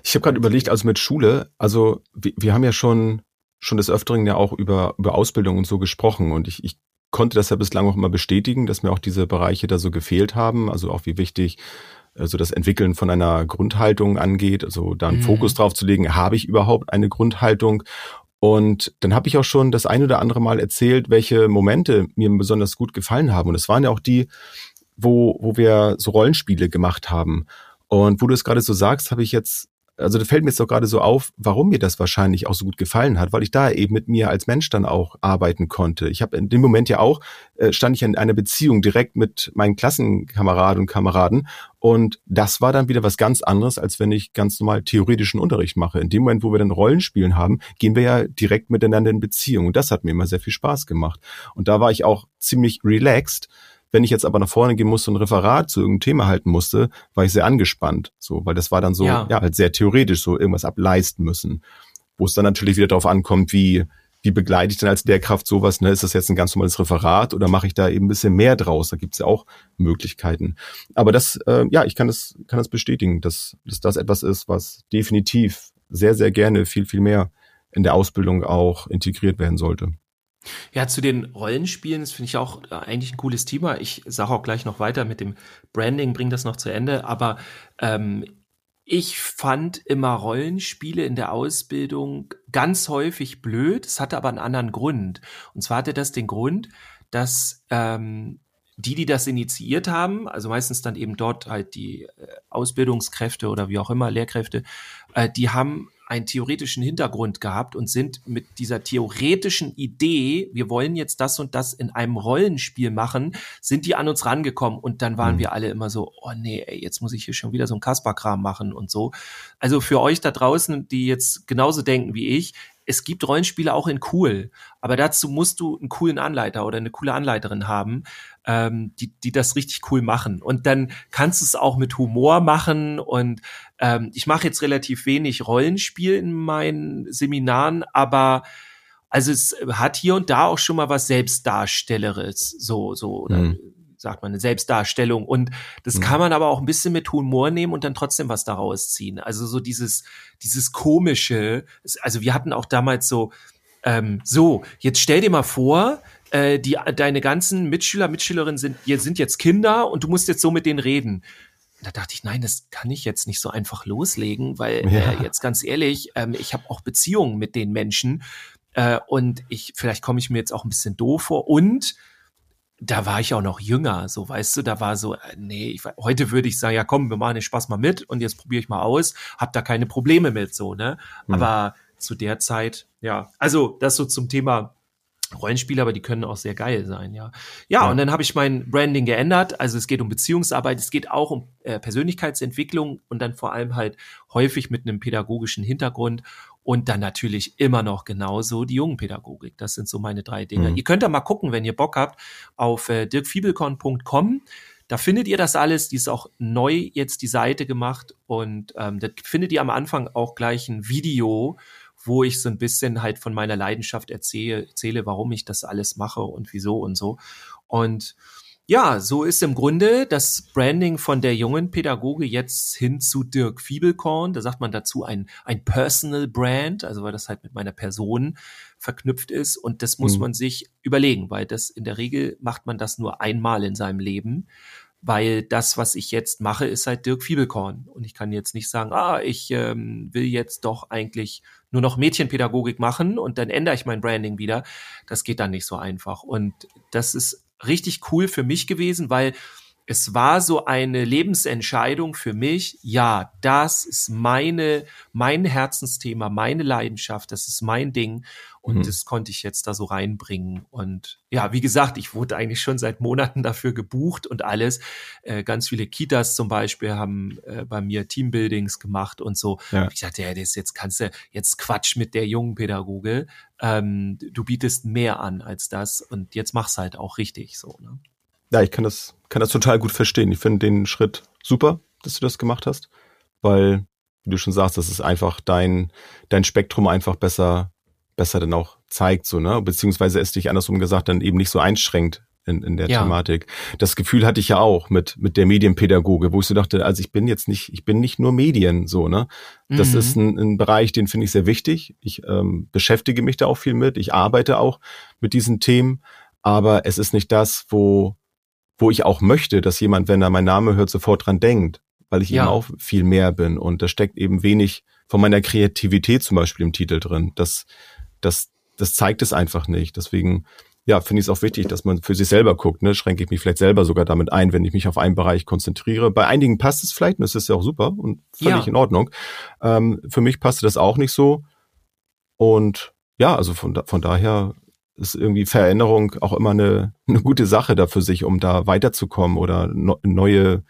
Ich habe gerade überlegt, also mit Schule, also wir, wir haben ja schon schon des Öfteren ja auch über über Ausbildung und so gesprochen und ich, ich konnte das ja bislang auch immer bestätigen, dass mir auch diese Bereiche da so gefehlt haben, also auch wie wichtig also das Entwickeln von einer Grundhaltung angeht, also da einen mhm. Fokus drauf zu legen, habe ich überhaupt eine Grundhaltung? Und dann habe ich auch schon das ein oder andere Mal erzählt, welche Momente mir besonders gut gefallen haben. Und es waren ja auch die, wo, wo wir so Rollenspiele gemacht haben. Und wo du es gerade so sagst, habe ich jetzt also da fällt mir jetzt doch gerade so auf, warum mir das wahrscheinlich auch so gut gefallen hat, weil ich da eben mit mir als Mensch dann auch arbeiten konnte. Ich habe in dem Moment ja auch, äh, stand ich in einer Beziehung direkt mit meinen Klassenkameraden und Kameraden und das war dann wieder was ganz anderes, als wenn ich ganz normal theoretischen Unterricht mache. In dem Moment, wo wir dann Rollenspielen haben, gehen wir ja direkt miteinander in Beziehung und das hat mir immer sehr viel Spaß gemacht. Und da war ich auch ziemlich relaxed, wenn ich jetzt aber nach vorne gehen musste und ein Referat zu irgendeinem Thema halten musste, war ich sehr angespannt, so, weil das war dann so, ja, ja halt sehr theoretisch, so irgendwas ableisten müssen. Wo es dann natürlich wieder darauf ankommt, wie, wie begleite ich denn als Lehrkraft sowas? Ne? Ist das jetzt ein ganz normales Referat oder mache ich da eben ein bisschen mehr draus? Da gibt's ja auch Möglichkeiten. Aber das, äh, ja, ich kann das, kann das bestätigen, dass, dass das etwas ist, was definitiv sehr, sehr gerne viel, viel mehr in der Ausbildung auch integriert werden sollte. Ja, zu den Rollenspielen, das finde ich auch äh, eigentlich ein cooles Thema. Ich sage auch gleich noch weiter mit dem Branding, bring das noch zu Ende. Aber ähm, ich fand immer Rollenspiele in der Ausbildung ganz häufig blöd. Es hatte aber einen anderen Grund. Und zwar hatte das den Grund, dass ähm, die, die das initiiert haben, also meistens dann eben dort halt die äh, Ausbildungskräfte oder wie auch immer, Lehrkräfte, äh, die haben einen theoretischen Hintergrund gehabt und sind mit dieser theoretischen Idee, wir wollen jetzt das und das in einem Rollenspiel machen, sind die an uns rangekommen und dann waren mhm. wir alle immer so, oh nee, ey, jetzt muss ich hier schon wieder so ein Kasperkram machen und so. Also für euch da draußen, die jetzt genauso denken wie ich, es gibt Rollenspiele auch in cool, aber dazu musst du einen coolen Anleiter oder eine coole Anleiterin haben, ähm, die, die das richtig cool machen. Und dann kannst du es auch mit Humor machen. Und ähm, ich mache jetzt relativ wenig Rollenspiel in meinen Seminaren, aber also es hat hier und da auch schon mal was Selbstdarstelleres, so, so, oder mhm. sagt man, eine Selbstdarstellung. Und das mhm. kann man aber auch ein bisschen mit Humor nehmen und dann trotzdem was daraus ziehen. Also so dieses, dieses komische, also wir hatten auch damals so, ähm, so, jetzt stell dir mal vor, äh, die, deine ganzen Mitschüler, Mitschülerinnen sind, sind jetzt Kinder und du musst jetzt so mit denen reden. Da dachte ich, nein, das kann ich jetzt nicht so einfach loslegen, weil ja. äh, jetzt ganz ehrlich, ähm, ich habe auch Beziehungen mit den Menschen äh, und ich vielleicht komme ich mir jetzt auch ein bisschen doof vor und da war ich auch noch jünger, so weißt du, da war so, äh, nee, ich, heute würde ich sagen, ja komm, wir machen den Spaß mal mit und jetzt probiere ich mal aus, hab da keine Probleme mit so, ne? Mhm. Aber zu der Zeit, ja, also das so zum Thema Rollenspiele, aber die können auch sehr geil sein, ja. Ja, ja. und dann habe ich mein Branding geändert. Also es geht um Beziehungsarbeit, es geht auch um äh, Persönlichkeitsentwicklung und dann vor allem halt häufig mit einem pädagogischen Hintergrund und dann natürlich immer noch genauso die Jungenpädagogik. Das sind so meine drei Dinge. Mhm. Ihr könnt da mal gucken, wenn ihr Bock habt, auf äh, dirkfiebelkorn.com. Da findet ihr das alles. Die ist auch neu jetzt die Seite gemacht und ähm, da findet ihr am Anfang auch gleich ein Video, wo ich so ein bisschen halt von meiner Leidenschaft erzähle, erzähle, warum ich das alles mache und wieso und so. Und ja, so ist im Grunde das Branding von der jungen Pädagoge jetzt hin zu Dirk Fiebelkorn. Da sagt man dazu ein, ein Personal Brand, also weil das halt mit meiner Person verknüpft ist. Und das muss mhm. man sich überlegen, weil das in der Regel macht man das nur einmal in seinem Leben weil das, was ich jetzt mache, ist halt Dirk Fiebelkorn. Und ich kann jetzt nicht sagen, ah, ich ähm, will jetzt doch eigentlich nur noch Mädchenpädagogik machen und dann ändere ich mein Branding wieder. Das geht dann nicht so einfach. Und das ist richtig cool für mich gewesen, weil es war so eine Lebensentscheidung für mich. Ja, das ist meine, mein Herzensthema, meine Leidenschaft. Das ist mein Ding. Und mhm. das konnte ich jetzt da so reinbringen. Und ja, wie gesagt, ich wurde eigentlich schon seit Monaten dafür gebucht und alles. Äh, ganz viele Kitas zum Beispiel haben äh, bei mir Teambuildings gemacht und so. Ja. Ich dachte, ja, das jetzt kannst du jetzt Quatsch mit der jungen Pädagoge. Ähm, du bietest mehr an als das und jetzt mach's halt auch richtig so. Ne? Ja, ich kann das, kann das total gut verstehen. Ich finde den Schritt super, dass du das gemacht hast, weil, wie du schon sagst, das ist einfach dein, dein Spektrum einfach besser besser dann auch zeigt, so, ne? Beziehungsweise es dich andersrum gesagt dann eben nicht so einschränkt in, in der ja. Thematik. Das Gefühl hatte ich ja auch mit, mit der Medienpädagoge, wo ich so dachte, also ich bin jetzt nicht, ich bin nicht nur Medien, so, ne? Das mhm. ist ein, ein Bereich, den finde ich sehr wichtig. Ich ähm, beschäftige mich da auch viel mit. Ich arbeite auch mit diesen Themen. Aber es ist nicht das, wo, wo ich auch möchte, dass jemand, wenn er meinen Namen hört, sofort dran denkt, weil ich ja. eben auch viel mehr bin. Und da steckt eben wenig von meiner Kreativität zum Beispiel im Titel drin. Das, das, das zeigt es einfach nicht. Deswegen, ja, finde ich es auch wichtig, dass man für sich selber guckt. Ne? Schränke ich mich vielleicht selber sogar damit ein, wenn ich mich auf einen Bereich konzentriere. Bei einigen passt es vielleicht und das ist ja auch super und völlig ja. in Ordnung. Ähm, für mich passte das auch nicht so. Und ja, also von, von daher ist irgendwie Veränderung auch immer eine, eine gute Sache da für sich, um da weiterzukommen oder no, neue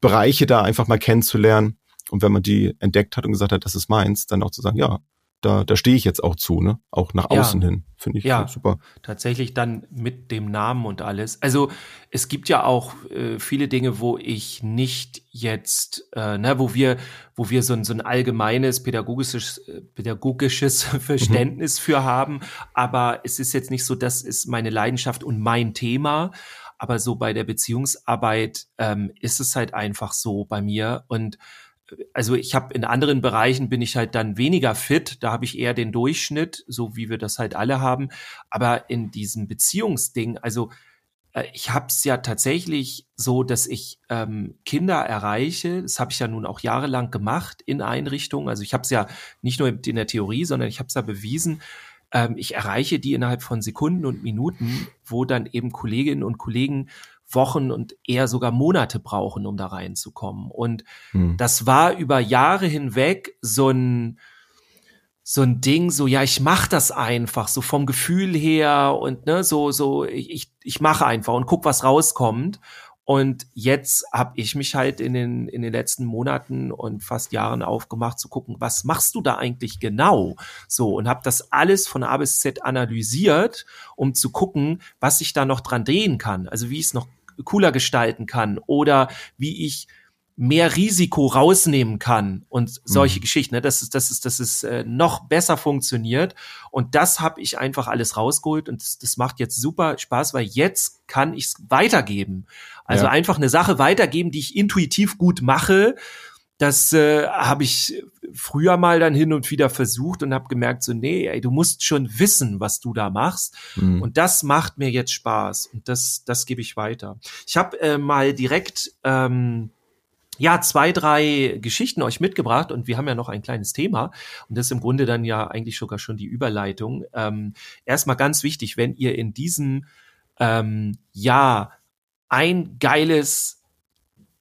Bereiche da einfach mal kennenzulernen. Und wenn man die entdeckt hat und gesagt hat, das ist meins, dann auch zu sagen, ja, da, da stehe ich jetzt auch zu, ne? Auch nach außen ja. hin, finde ich ja, super. Tatsächlich dann mit dem Namen und alles. Also es gibt ja auch äh, viele Dinge, wo ich nicht jetzt, äh, ne, wo wir, wo wir so ein, so ein allgemeines pädagogisches, äh, pädagogisches *laughs* Verständnis mhm. für haben. Aber es ist jetzt nicht so, das ist meine Leidenschaft und mein Thema. Aber so bei der Beziehungsarbeit ähm, ist es halt einfach so bei mir und also ich habe in anderen Bereichen bin ich halt dann weniger fit, da habe ich eher den Durchschnitt, so wie wir das halt alle haben, aber in diesem Beziehungsding, also äh, ich habe es ja tatsächlich so, dass ich ähm, Kinder erreiche. Das habe ich ja nun auch jahrelang gemacht in Einrichtungen. Also ich habe es ja nicht nur in der Theorie, sondern ich habe es ja bewiesen. Ähm, ich erreiche die innerhalb von Sekunden und Minuten, wo dann eben Kolleginnen und Kollegen Wochen und eher sogar Monate brauchen, um da reinzukommen. Und hm. das war über Jahre hinweg so ein, so ein Ding, so, ja, ich mach das einfach, so vom Gefühl her und ne, so, so, ich, ich mache einfach und guck, was rauskommt. Und jetzt habe ich mich halt in den, in den letzten Monaten und fast Jahren aufgemacht zu gucken, was machst du da eigentlich genau? So, und habe das alles von A bis Z analysiert, um zu gucken, was ich da noch dran drehen kann. Also wie ich es noch cooler gestalten kann oder wie ich mehr Risiko rausnehmen kann und solche mhm. Geschichten, ne? dass es, dass es, dass es äh, noch besser funktioniert. Und das habe ich einfach alles rausgeholt und das, das macht jetzt super Spaß, weil jetzt kann ich es weitergeben. Also ja. einfach eine Sache weitergeben, die ich intuitiv gut mache. Das äh, habe ich früher mal dann hin und wieder versucht und habe gemerkt, so, nee, ey, du musst schon wissen, was du da machst. Mhm. Und das macht mir jetzt Spaß. Und das, das gebe ich weiter. Ich habe äh, mal direkt ähm, ja, zwei, drei Geschichten euch mitgebracht und wir haben ja noch ein kleines Thema und das ist im Grunde dann ja eigentlich sogar schon die Überleitung. Ähm, erstmal ganz wichtig, wenn ihr in diesem ähm, Jahr ein geiles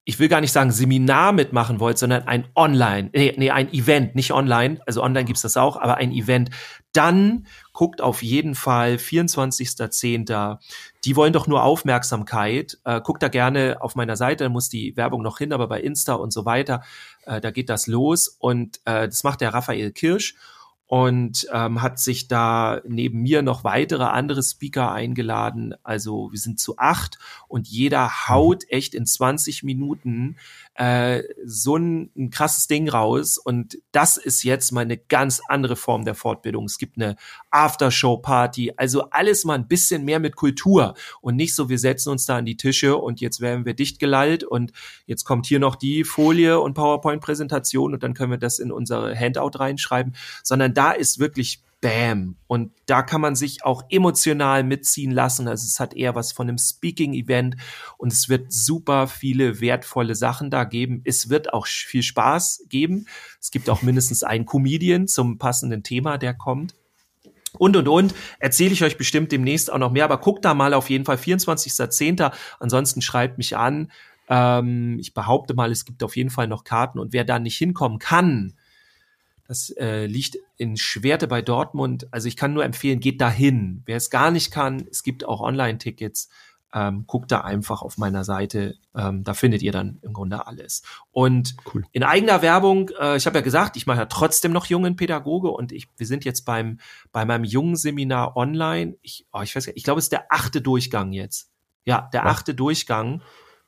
ich will gar nicht sagen Seminar mitmachen wollt, sondern ein Online, nee, nee ein Event, nicht online, also online gibt's das auch, aber ein Event, dann guckt auf jeden Fall 24.10. Die wollen doch nur Aufmerksamkeit. Äh, guckt da gerne auf meiner Seite, muss die Werbung noch hin, aber bei Insta und so weiter, äh, da geht das los und äh, das macht der Raphael Kirsch und ähm, hat sich da neben mir noch weitere andere Speaker eingeladen. Also wir sind zu acht und jeder haut echt in 20 Minuten äh, so ein, ein krasses Ding raus. Und das ist jetzt mal eine ganz andere Form der Fortbildung. Es gibt eine Aftershow-Party, also alles mal ein bisschen mehr mit Kultur und nicht so, wir setzen uns da an die Tische und jetzt werden wir dicht gelallt und jetzt kommt hier noch die Folie und PowerPoint-Präsentation und dann können wir das in unsere Handout reinschreiben, sondern da ist wirklich Bam. Und da kann man sich auch emotional mitziehen lassen. Also es hat eher was von einem Speaking-Event und es wird super viele wertvolle Sachen da geben. Es wird auch viel Spaß geben. Es gibt auch mindestens einen Comedian zum passenden Thema, der kommt. Und, und, und, erzähle ich euch bestimmt demnächst auch noch mehr, aber guckt da mal auf jeden Fall 24.10. Ansonsten schreibt mich an. Ähm, ich behaupte mal, es gibt auf jeden Fall noch Karten und wer da nicht hinkommen kann, das äh, liegt in Schwerte bei Dortmund. Also ich kann nur empfehlen, geht dahin. Wer es gar nicht kann, es gibt auch Online-Tickets. Ähm, guckt da einfach auf meiner Seite. Ähm, da findet ihr dann im Grunde alles. Und cool. in eigener Werbung, äh, ich habe ja gesagt, ich mache ja trotzdem noch jungen Pädagoge und ich, wir sind jetzt beim bei meinem jungen Seminar online. Ich, oh, ich weiß, ich glaube, es ist der achte Durchgang jetzt. Ja, der achte Durchgang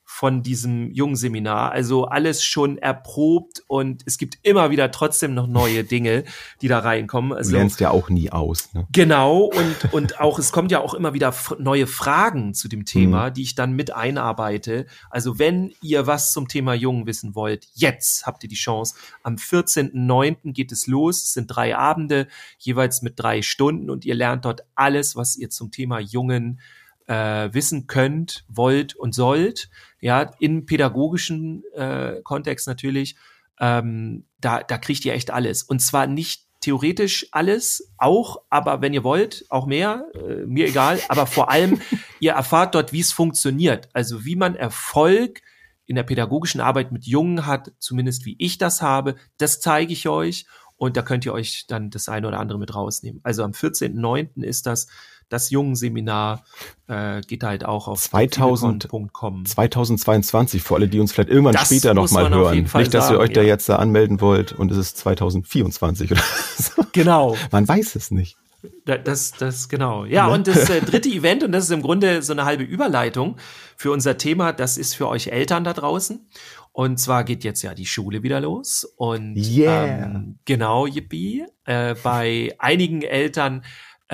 von diesem jungen Seminar. Also alles schon erprobt und es gibt immer wieder trotzdem noch neue *laughs* Dinge, die da reinkommen. Also, du lernst ja auch nie aus. Ne? Genau und, *laughs* und auch, es kommt ja auch immer wieder neue Fragen zu dem Thema, mhm. die ich dann mit einarbeite. Also wenn ihr was zum Thema Jungen wissen wollt, jetzt habt ihr die Chance. Am 14.09. geht es los. Es sind drei Abende, jeweils mit drei Stunden und ihr lernt dort alles, was ihr zum Thema Jungen äh, wissen könnt, wollt und sollt, ja, im pädagogischen äh, Kontext natürlich, ähm, da, da kriegt ihr echt alles. Und zwar nicht theoretisch alles, auch, aber wenn ihr wollt, auch mehr, äh, mir egal, aber vor allem, *laughs* ihr erfahrt dort, wie es funktioniert. Also wie man Erfolg in der pädagogischen Arbeit mit Jungen hat, zumindest wie ich das habe, das zeige ich euch und da könnt ihr euch dann das eine oder andere mit rausnehmen. Also am 14.09. ist das das Jungen-Seminar äh, geht halt auch auf 2000.com. 2022, für alle, die uns vielleicht irgendwann das später nochmal hören. Nicht, dass sagen, ihr euch ja. da jetzt da anmelden wollt und es ist 2024 oder so. Genau. *laughs* Man weiß es nicht. Das, das, genau. Ja, ne? und das äh, *laughs* dritte Event, und das ist im Grunde so eine halbe Überleitung für unser Thema, das ist für euch Eltern da draußen. Und zwar geht jetzt ja die Schule wieder los. Und yeah. ähm, genau, yippie. Äh, bei einigen Eltern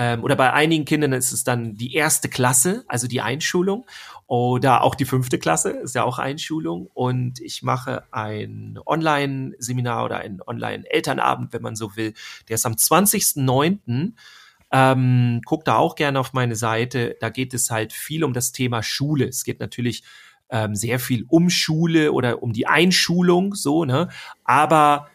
ähm, oder bei einigen Kindern ist es dann die erste Klasse, also die Einschulung. Oder auch die fünfte Klasse ist ja auch Einschulung. Und ich mache ein Online-Seminar oder einen Online-Elternabend, wenn man so will. Der ist am 20.09. Ähm, guck da auch gerne auf meine Seite. Da geht es halt viel um das Thema Schule. Es geht natürlich ähm, sehr viel um Schule oder um die Einschulung, so, ne? Aber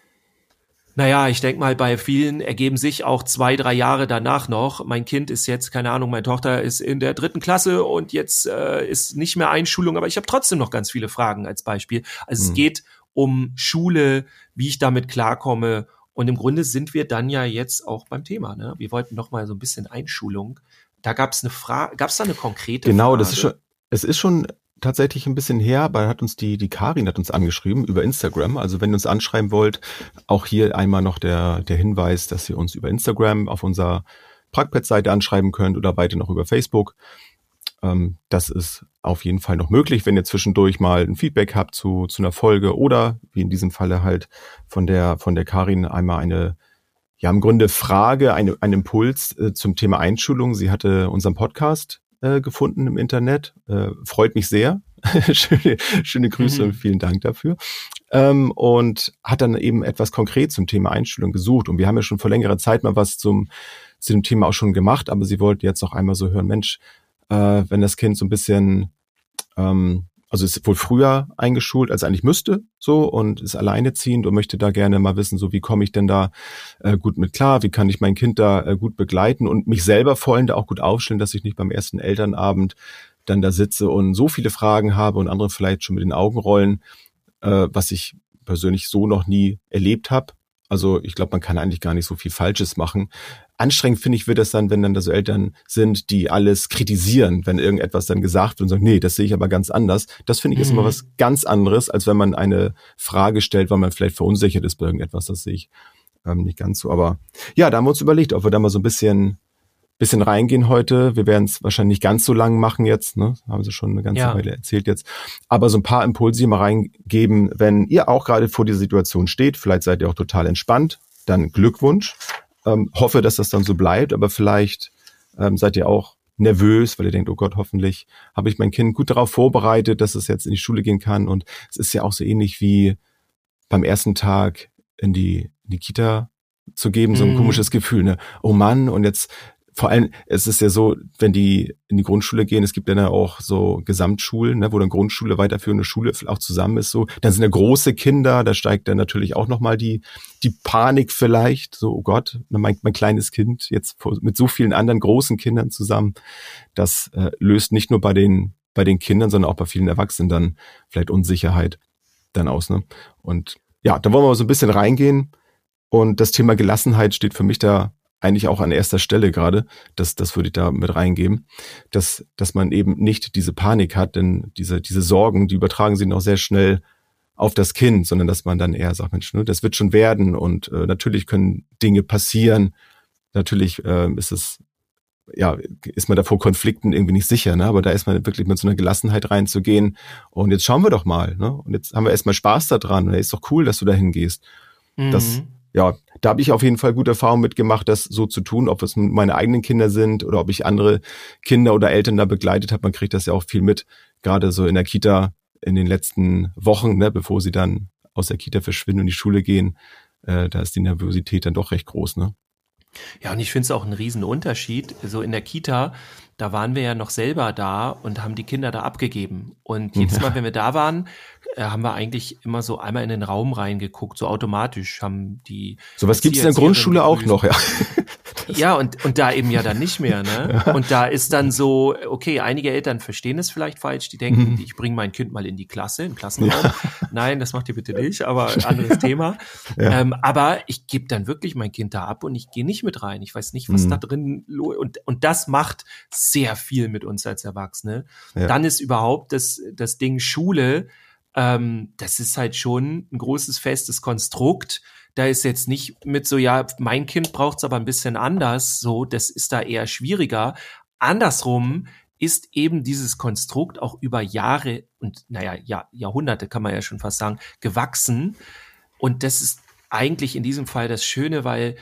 naja, ich denke mal, bei vielen ergeben sich auch zwei, drei Jahre danach noch. Mein Kind ist jetzt, keine Ahnung, meine Tochter ist in der dritten Klasse und jetzt äh, ist nicht mehr Einschulung, aber ich habe trotzdem noch ganz viele Fragen als Beispiel. Also mhm. es geht um Schule, wie ich damit klarkomme. Und im Grunde sind wir dann ja jetzt auch beim Thema. Ne? Wir wollten noch mal so ein bisschen Einschulung. Da gab es eine Frage, gab es da eine konkrete genau, Frage? Genau, das ist schon, es ist schon tatsächlich ein bisschen her, aber hat uns die, die Karin hat uns angeschrieben über Instagram. Also wenn ihr uns anschreiben wollt, auch hier einmal noch der, der Hinweis, dass ihr uns über Instagram auf unserer Parkplatz-Seite anschreiben könnt oder weiter noch über Facebook. Ähm, das ist auf jeden Fall noch möglich, wenn ihr zwischendurch mal ein Feedback habt zu, zu einer Folge oder wie in diesem Falle halt von der, von der Karin einmal eine, ja, im Grunde Frage, eine, ein Impuls äh, zum Thema Einschulung. Sie hatte unseren Podcast äh, gefunden im Internet. Äh, freut mich sehr. *laughs* schöne, schöne Grüße mhm. und vielen Dank dafür. Ähm, und hat dann eben etwas konkret zum Thema Einstellung gesucht. Und wir haben ja schon vor längerer Zeit mal was zum, zu dem Thema auch schon gemacht, aber sie wollten jetzt auch einmal so hören, Mensch, äh, wenn das Kind so ein bisschen ähm, also ist wohl früher eingeschult, als eigentlich müsste, so und ist alleineziehend und möchte da gerne mal wissen, so wie komme ich denn da äh, gut mit klar, wie kann ich mein Kind da äh, gut begleiten und mich selber vor allem da auch gut aufstellen, dass ich nicht beim ersten Elternabend dann da sitze und so viele Fragen habe und andere vielleicht schon mit den Augen rollen. äh, was ich persönlich so noch nie erlebt habe. Also ich glaube, man kann eigentlich gar nicht so viel Falsches machen. Anstrengend finde ich wird das dann, wenn dann da so Eltern sind, die alles kritisieren, wenn irgendetwas dann gesagt wird und sagen, nee, das sehe ich aber ganz anders. Das finde ich ist immer mhm. was ganz anderes, als wenn man eine Frage stellt, weil man vielleicht verunsichert ist bei irgendetwas. Das sehe ich ähm, nicht ganz so. Aber ja, da haben wir uns überlegt, ob wir da mal so ein bisschen bisschen reingehen heute. Wir werden es wahrscheinlich nicht ganz so lang machen jetzt, ne? Haben sie schon eine ganze ja. Weile erzählt jetzt. Aber so ein paar Impulse hier mal reingeben, wenn ihr auch gerade vor dieser Situation steht, vielleicht seid ihr auch total entspannt, dann Glückwunsch. Ähm, hoffe, dass das dann so bleibt, aber vielleicht ähm, seid ihr auch nervös, weil ihr denkt, oh Gott, hoffentlich habe ich mein Kind gut darauf vorbereitet, dass es jetzt in die Schule gehen kann. Und es ist ja auch so ähnlich wie beim ersten Tag in die, in die Kita zu geben, so ein mhm. komisches Gefühl, ne? Oh Mann, und jetzt vor allem, es ist ja so, wenn die in die Grundschule gehen, es gibt dann ja auch so Gesamtschulen, ne, wo dann Grundschule, weiterführende Schule auch zusammen ist, so. Dann sind ja große Kinder, da steigt dann natürlich auch nochmal die, die Panik vielleicht, so, oh Gott, mein, mein kleines Kind jetzt mit so vielen anderen großen Kindern zusammen. Das äh, löst nicht nur bei den, bei den Kindern, sondern auch bei vielen Erwachsenen dann vielleicht Unsicherheit dann aus, ne. Und ja, da wollen wir mal so ein bisschen reingehen. Und das Thema Gelassenheit steht für mich da eigentlich auch an erster Stelle gerade, das, das würde ich da mit reingeben, dass, dass man eben nicht diese Panik hat, denn diese, diese Sorgen, die übertragen sich noch sehr schnell auf das Kind, sondern dass man dann eher sagt, Mensch, ne, das wird schon werden und äh, natürlich können Dinge passieren. Natürlich äh, ist es, ja, ist man da vor Konflikten irgendwie nicht sicher, ne? aber da ist man wirklich mit so einer Gelassenheit reinzugehen und jetzt schauen wir doch mal, ne? Und jetzt haben wir erstmal Spaß daran und ist doch cool, dass du da hingehst. Mhm. Das, ja, da habe ich auf jeden Fall gute Erfahrungen mitgemacht, das so zu tun, ob es meine eigenen Kinder sind oder ob ich andere Kinder oder Eltern da begleitet habe. Man kriegt das ja auch viel mit, gerade so in der Kita in den letzten Wochen, ne, bevor sie dann aus der Kita verschwinden und in die Schule gehen. Äh, da ist die Nervosität dann doch recht groß. Ne? Ja, und ich finde es auch einen riesen Unterschied. So in der Kita, da waren wir ja noch selber da und haben die Kinder da abgegeben. Und jedes *laughs* Mal, wenn wir da waren, haben wir eigentlich immer so einmal in den Raum reingeguckt, so automatisch haben die. Sowas gibt es in der Grundschule auch noch, ja. *laughs* Ja, und, und da eben ja dann nicht mehr, ne? *laughs* Ja. Und da ist dann so, okay, einige Eltern verstehen es vielleicht falsch, die denken, mhm. ich bringe mein Kind mal in die Klasse, im Klassenraum. Ja. Nein, das macht ihr bitte nicht, aber *laughs* anderes Thema. Ja. Ähm, aber ich gebe dann wirklich mein Kind da ab und ich gehe nicht mit rein. Ich weiß nicht, was mhm. da drin und und das macht sehr viel mit uns als Erwachsene. Dann ist überhaupt das das Ding Schule. Ähm, das ist halt schon ein großes festes Konstrukt da ist jetzt nicht mit so, ja, mein Kind braucht's aber ein bisschen anders, so, das ist da eher schwieriger. Andersrum ist eben dieses Konstrukt auch über Jahre und naja, ja, Jahrhunderte kann man ja schon fast sagen, gewachsen. Und das ist eigentlich in diesem Fall das Schöne, weil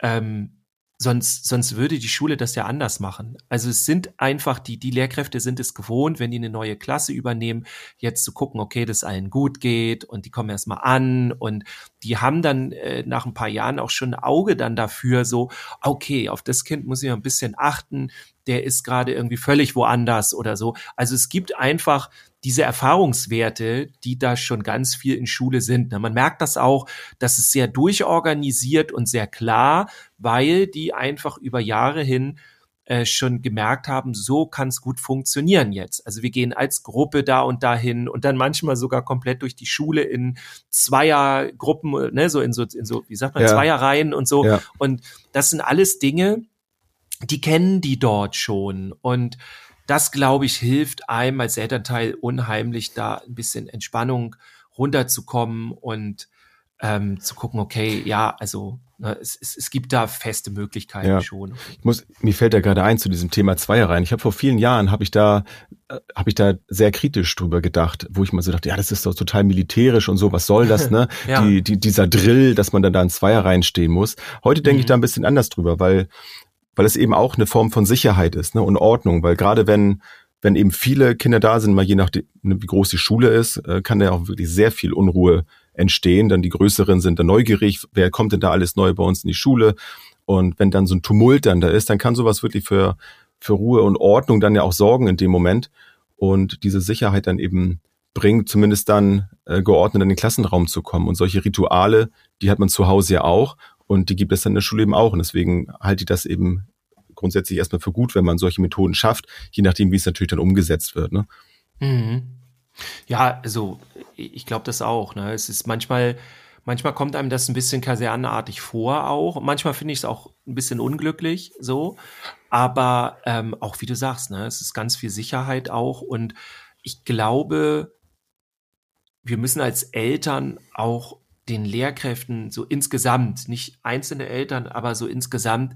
ähm, Sonst, sonst würde die Schule das ja anders machen. Also es sind einfach, die, die Lehrkräfte sind es gewohnt, wenn die eine neue Klasse übernehmen, jetzt zu gucken, okay, dass allen gut geht und die kommen erstmal an und die haben dann äh, nach ein paar Jahren auch schon ein Auge dann dafür, so, okay, auf das Kind muss ich ein bisschen achten, der ist gerade irgendwie völlig woanders oder so. Also es gibt einfach diese Erfahrungswerte, die da schon ganz viel in Schule sind. Man merkt das auch, dass es sehr durchorganisiert und sehr klar, weil die einfach über Jahre hin äh, schon gemerkt haben, so kann es gut funktionieren jetzt. Also wir gehen als Gruppe da und dahin und dann manchmal sogar komplett durch die Schule in Zweiergruppen, ne, so in so, in so, wie sagt man, ja. Zweierreihen und so. Ja. Und das sind alles Dinge, die kennen die dort schon. Und das, glaube ich, hilft einem als Elternteil unheimlich, da ein bisschen Entspannung runterzukommen und ähm, zu gucken, okay, ja, also ne, es, es, es gibt da feste Möglichkeiten ja. schon. Ich muss, mir fällt da gerade ein zu diesem Thema Zweierreihen. Ich habe vor vielen Jahren habe ich da äh, habe ich da sehr kritisch drüber gedacht, wo ich mal so dachte, ja, das ist doch total militärisch und so, was soll das, *laughs* ne? ja. die, die, dieser Drill, dass man dann da in Zweierreihen stehen muss. Heute denke mhm. ich da ein bisschen anders drüber, weil weil es eben auch eine Form von Sicherheit ist ne, und Ordnung, weil gerade wenn wenn eben viele Kinder da sind, mal je nachdem, ne, wie groß die Schule ist, äh, kann da auch wirklich sehr viel Unruhe entstehen. Dann die Größeren sind dann neugierig, wer kommt denn da alles neu bei uns in die Schule? Und wenn dann so ein Tumult dann da ist, dann kann sowas wirklich für, für Ruhe und Ordnung dann ja auch sorgen in dem Moment und diese Sicherheit dann eben bringt, zumindest dann äh, geordnet in den Klassenraum zu kommen. Und solche Rituale, die hat man zu Hause ja auch und die gibt es dann in der Schule eben auch. Und deswegen halte ich das eben grundsätzlich erstmal für gut, wenn man solche Methoden schafft, je nachdem, wie es natürlich dann umgesetzt wird. Ne? Mhm. Ja, also ich glaube das auch. Ne? Es ist manchmal, manchmal kommt einem das ein bisschen kasernenartig vor auch. Manchmal finde ich es auch ein bisschen unglücklich so. Aber ähm, auch wie du sagst, ne, es ist ganz viel Sicherheit auch. Und ich glaube, wir müssen als Eltern auch den Lehrkräften so insgesamt, nicht einzelne Eltern, aber so insgesamt,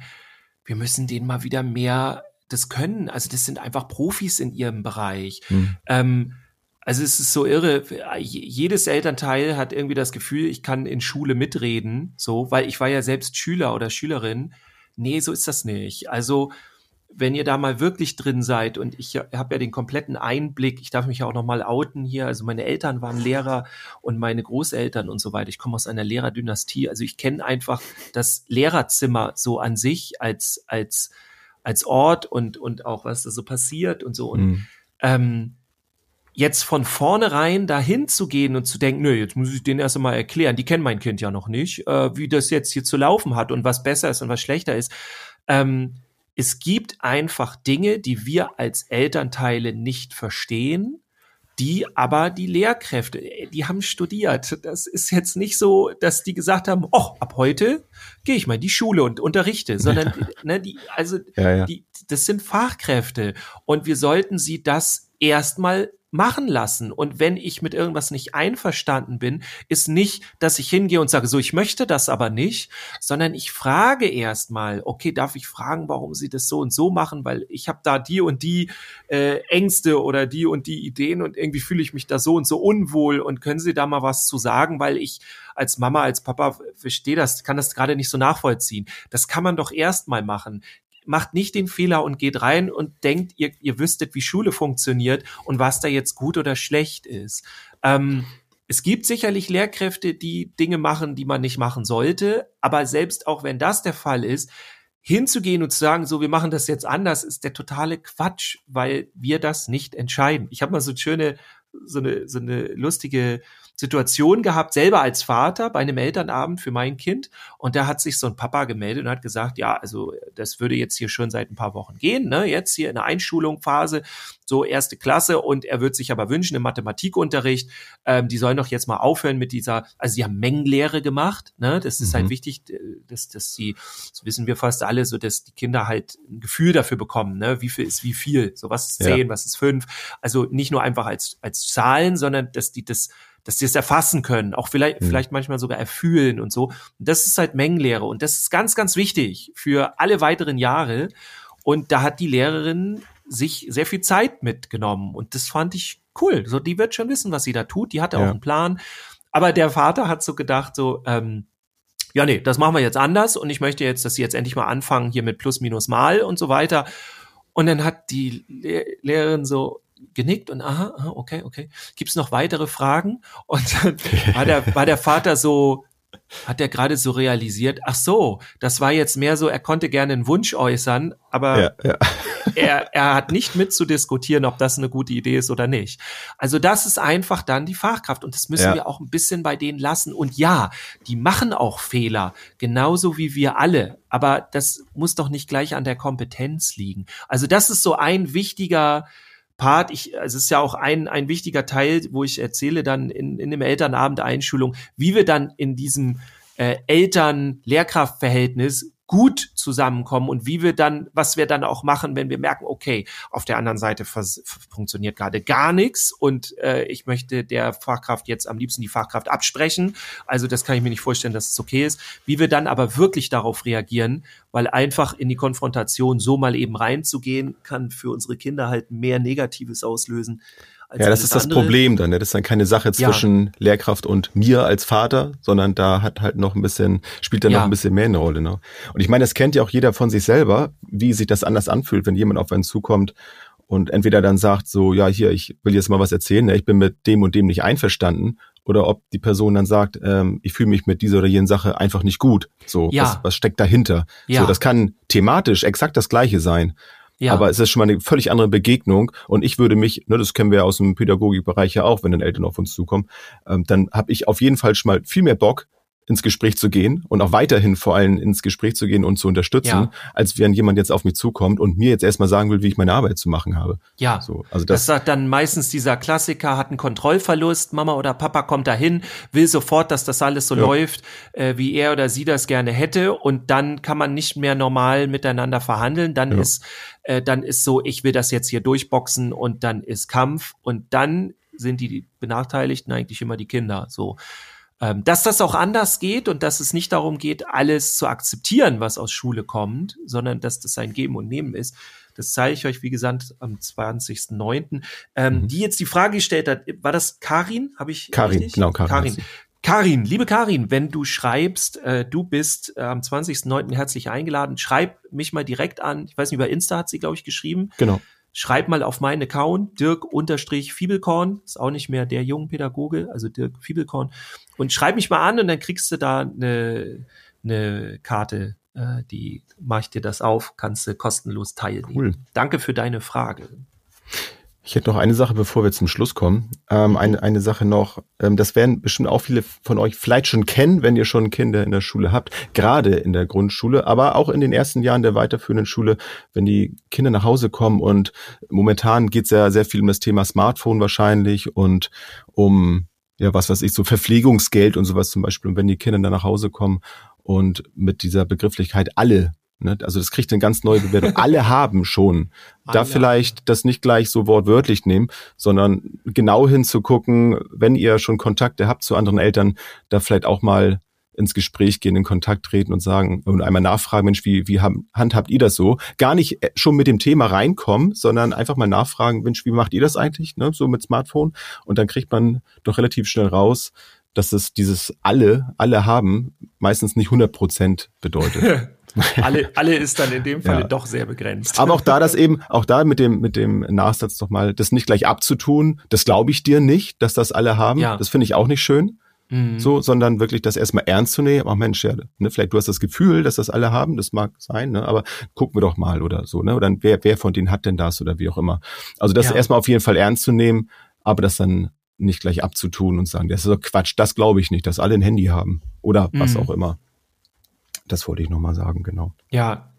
wir müssen denen mal wieder mehr das können. Also das sind einfach Profis in ihrem Bereich. Hm. Ähm, also es ist so irre. Jedes Elternteil hat irgendwie das Gefühl, ich kann in Schule mitreden, so, weil ich war ja selbst Schüler oder Schülerin. Nee, so ist das nicht. Also wenn ihr da mal wirklich drin seid und ich habe ja den kompletten Einblick, ich darf mich ja auch noch mal outen hier, also meine Eltern waren Lehrer und meine Großeltern und so weiter. Ich komme aus einer Lehrerdynastie, also ich kenne einfach das Lehrerzimmer so an sich als als als Ort und und auch was da so passiert und so und mhm. ähm, jetzt von vornherein dahin zu gehen und zu denken, nö, jetzt muss ich denen erst einmal erklären, die kennen mein Kind ja noch nicht, äh, wie das jetzt hier zu laufen hat und was besser ist und was schlechter ist. Ähm, es gibt einfach Dinge, die wir als Elternteile nicht verstehen, die aber die Lehrkräfte, die haben studiert. Das ist jetzt nicht so, dass die gesagt haben, oh, ab heute gehe ich mal in die Schule und unterrichte, sondern ja. ne, die, also ja, ja. Die, das sind Fachkräfte und wir sollten sie das erstmal machen lassen. Und wenn ich mit irgendwas nicht einverstanden bin, ist nicht, dass ich hingehe und sage, so, ich möchte das aber nicht, sondern ich frage erstmal, okay, darf ich fragen, warum Sie das so und so machen, weil ich habe da die und die äh, Ängste oder die und die Ideen und irgendwie fühle ich mich da so und so unwohl und können Sie da mal was zu sagen, weil ich als Mama, als Papa verstehe das, kann das gerade nicht so nachvollziehen. Das kann man doch erstmal machen macht nicht den Fehler und geht rein und denkt, ihr, ihr wüsstet, wie Schule funktioniert und was da jetzt gut oder schlecht ist. Ähm, es gibt sicherlich Lehrkräfte, die Dinge machen, die man nicht machen sollte, aber selbst auch wenn das der Fall ist, hinzugehen und zu sagen, so, wir machen das jetzt anders, ist der totale Quatsch, weil wir das nicht entscheiden. Ich habe mal so schöne, so eine, so eine lustige Situation gehabt, selber als Vater bei einem Elternabend für mein Kind. Und da hat sich so ein Papa gemeldet und hat gesagt, ja, also das würde jetzt hier schon seit ein paar Wochen gehen, ne? Jetzt hier in der Einschulungsphase, so erste Klasse. Und er wird sich aber wünschen im Mathematikunterricht, ähm, die sollen doch jetzt mal aufhören mit dieser, also sie haben Mengenlehre gemacht, ne? Das ist halt mhm. halt wichtig, dass, dass sie, das wissen wir fast alle, so dass die Kinder halt ein Gefühl dafür bekommen, ne? Wie viel ist wie viel? So was ist zehn, ja. was ist fünf? Also nicht nur einfach als, als Zahlen, sondern dass die das dass die es erfassen können, auch vielleicht, mhm. vielleicht manchmal sogar erfühlen und so. Und das ist halt Mengenlehre und das ist ganz, ganz wichtig für alle weiteren Jahre. Und da hat die Lehrerin sich sehr viel Zeit mitgenommen und das fand ich cool. So, die wird schon wissen, was sie da tut. Die hatte ja. auch einen Plan. Aber der Vater hat so gedacht, so, ähm, ja, nee, das machen wir jetzt anders und ich möchte jetzt, dass sie jetzt endlich mal anfangen hier mit Plus, Minus, Mal und so weiter. Und dann hat die Lehrerin so genickt und aha, aha okay, okay. Gibt es noch weitere Fragen? *laughs* Und dann *laughs* war der, war der Vater so, hat er gerade so realisiert, ach so, das war jetzt mehr so, er konnte gerne einen Wunsch äußern, aber ja, ja. *laughs* er, er hat nicht mitzudiskutieren, ob das eine gute Idee ist oder nicht. Also das ist einfach dann die Fachkraft und das müssen ja. wir auch ein bisschen bei denen lassen. Und ja, die machen auch Fehler, genauso wie wir alle, aber das muss doch nicht gleich an der Kompetenz liegen. Also das ist so ein wichtiger Part. Ich, es ist ja auch ein, ein wichtiger Teil, wo ich erzähle dann in, in dem Elternabend Einschulung, wie wir dann in diesem äh, Eltern-Lehrkraft-Verhältnis gut zusammenkommen und wie wir dann, was wir dann auch machen, wenn wir merken, okay, auf der anderen Seite funktioniert gerade gar nichts und äh, ich möchte der Fachkraft jetzt am liebsten die Fachkraft absprechen. Also das kann ich mir nicht vorstellen, dass es okay ist. Wie wir dann aber wirklich darauf reagieren, weil einfach in die Konfrontation so mal eben reinzugehen, kann für unsere Kinder halt mehr Negatives auslösen, ja, das ist das andere. Problem dann. Ne? Das ist dann keine Sache zwischen ja. Lehrkraft und mir als Vater, sondern da hat halt noch ein bisschen, spielt dann ja. noch ein bisschen mehr eine Rolle. Ne? Und ich meine, das kennt ja auch jeder von sich selber, wie sich das anders anfühlt, wenn jemand auf einen zukommt und entweder dann sagt so, ja, hier, ich will jetzt mal was erzählen, ne? ich bin mit dem und dem nicht einverstanden, oder ob die Person dann sagt, ähm, ich fühle mich mit dieser oder jenen Sache einfach nicht gut. So, ja. was, was steckt dahinter? Ja. So, das kann thematisch exakt das Gleiche sein. Ja. Aber es ist schon mal eine völlig andere Begegnung. Und ich würde mich, ne, das kennen wir aus dem Pädagogikbereich ja auch, wenn dann Eltern auf uns zukommen, ähm, dann habe ich auf jeden Fall schon mal viel mehr Bock, ins Gespräch zu gehen und auch weiterhin vor allem ins Gespräch zu gehen und zu unterstützen, ja. als wenn jemand jetzt auf mich zukommt und mir jetzt erstmal sagen will, wie ich meine Arbeit zu machen habe. Ja. So, also das, das sagt dann meistens dieser Klassiker, hat einen Kontrollverlust, Mama oder Papa kommt dahin, will sofort, dass das alles so ja. läuft, äh, wie er oder sie das gerne hätte und dann kann man nicht mehr normal miteinander verhandeln, dann ja. ist äh, dann ist so, ich will das jetzt hier durchboxen und dann ist Kampf und dann sind die Benachteiligten eigentlich immer die Kinder. So, ähm, dass das auch anders geht und dass es nicht darum geht, alles zu akzeptieren, was aus Schule kommt, sondern dass das ein Geben und Nehmen ist. Das zeige ich euch, wie gesagt, am 20.09. Ähm, mhm. Die jetzt die Frage gestellt hat, war das Karin? Habe ich Karin, richtig? genau, Karin. Karin. Karin, liebe Karin, wenn du schreibst, äh, du bist äh, am 20.09. herzlich eingeladen, schreib mich mal direkt an. Ich weiß nicht, über Insta hat sie, glaube ich, geschrieben. Genau schreib mal auf meinen Account, Dirk-Fiebelkorn, ist auch nicht mehr der Jungpädagoge, also Dirk Fiebelkorn, und schreib mich mal an und dann kriegst du da eine, eine Karte, äh, die mache ich dir das auf, kannst du kostenlos teilnehmen. Cool. Danke für deine Frage. Ich hätte noch eine Sache, bevor wir zum Schluss kommen. Ähm, eine, eine Sache noch, ähm, das werden bestimmt auch viele von euch vielleicht schon kennen, wenn ihr schon Kinder in der Schule habt, gerade in der Grundschule, aber auch in den ersten Jahren der weiterführenden Schule, wenn die Kinder nach Hause kommen und momentan geht es ja sehr viel um das Thema Smartphone wahrscheinlich und um, ja, was weiß ich, so Verpflegungsgeld und sowas zum Beispiel. Und wenn die Kinder dann nach Hause kommen und mit dieser Begrifflichkeit alle? Also das kriegt eine ganz neue Bewertung. *laughs* Alle haben schon. Da vielleicht das nicht gleich so wortwörtlich nehmen, sondern genau hinzugucken, wenn ihr schon Kontakte habt zu anderen Eltern, da vielleicht auch mal ins Gespräch gehen, in Kontakt treten und sagen und einmal nachfragen, Mensch, wie, wie handhabt ihr das so? Gar nicht äh, schon mit dem Thema reinkommen, sondern einfach mal nachfragen, Mensch, wie macht ihr das eigentlich, ne, so mit Smartphone? Und dann kriegt man doch relativ schnell raus, dass es dieses alle, alle haben, meistens nicht 100 Prozent bedeutet. *laughs* *laughs* alle, alle ist dann in dem Fall ja. doch sehr begrenzt. Aber auch da *laughs* das eben, auch da mit dem, mit dem Nachsatz doch mal, das nicht gleich abzutun, das glaube ich dir nicht, dass das alle haben. Ja. Das finde ich auch nicht schön. Mhm. So, sondern wirklich das erstmal ernst zu nehmen. Ach Mensch, ja, ne, vielleicht du hast das Gefühl, dass das alle haben, das mag sein, ne, aber gucken wir doch mal oder so, ne? Oder wer, wer von denen hat denn das oder wie auch immer. Also das ja. erstmal auf jeden Fall ernst zu nehmen, aber das dann nicht gleich abzutun und sagen, das ist doch Quatsch, das glaube ich nicht, dass alle ein Handy haben. Oder was mhm. auch immer. Das wollte ich nochmal sagen, genau. Ja.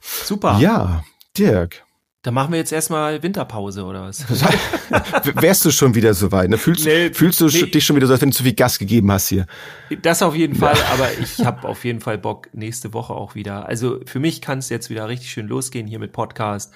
Super. Ja, Dirk. Da machen wir jetzt erstmal Winterpause oder was? *laughs* Wärst du schon wieder so weit? Ne? Fühlst, nee, fühlst du nee. dich schon wieder so, als wenn du zu viel Gas gegeben hast hier? Das auf jeden Fall, aber ich habe auf jeden Fall Bock nächste Woche auch wieder. Also für mich kann es jetzt wieder richtig schön losgehen hier mit Podcast.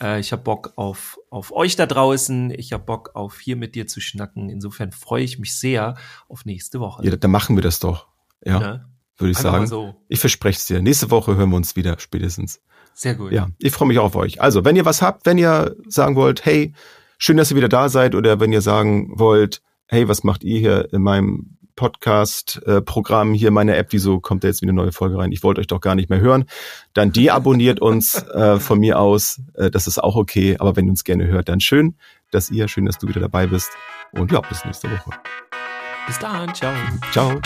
Äh, ich habe Bock auf, auf euch da draußen. Ich habe Bock auf hier mit dir zu schnacken. Insofern freue ich mich sehr auf nächste Woche. Ja, dann machen wir das doch. Ja. ja würde ich sagen. So. Ich verspreche es dir. Nächste Woche hören wir uns wieder spätestens. Sehr gut. Ja, ich freue mich auch auf euch. Also, wenn ihr was habt, wenn ihr sagen wollt, hey, schön, dass ihr wieder da seid, oder wenn ihr sagen wollt, hey, was macht ihr hier in meinem Podcast-Programm, hier meine App, wieso kommt da jetzt wieder eine neue Folge rein? Ich wollte euch doch gar nicht mehr hören. Dann deabonniert uns *laughs* äh, von mir aus. Äh, das ist auch okay. Aber wenn ihr uns gerne hört, dann schön, dass ihr, schön, dass du wieder dabei bist. Und ja, bis nächste Woche. Bis dann. Ciao. Ciao.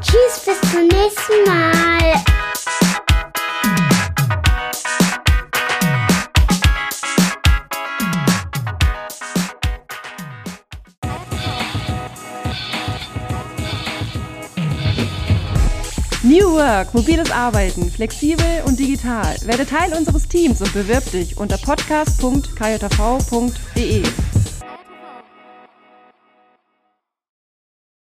Tschüss, bis zum nächsten Mal. New Work, mobiles Arbeiten, flexibel und digital. Werde Teil unseres Teams und bewirb dich unter podcast.kjv.de.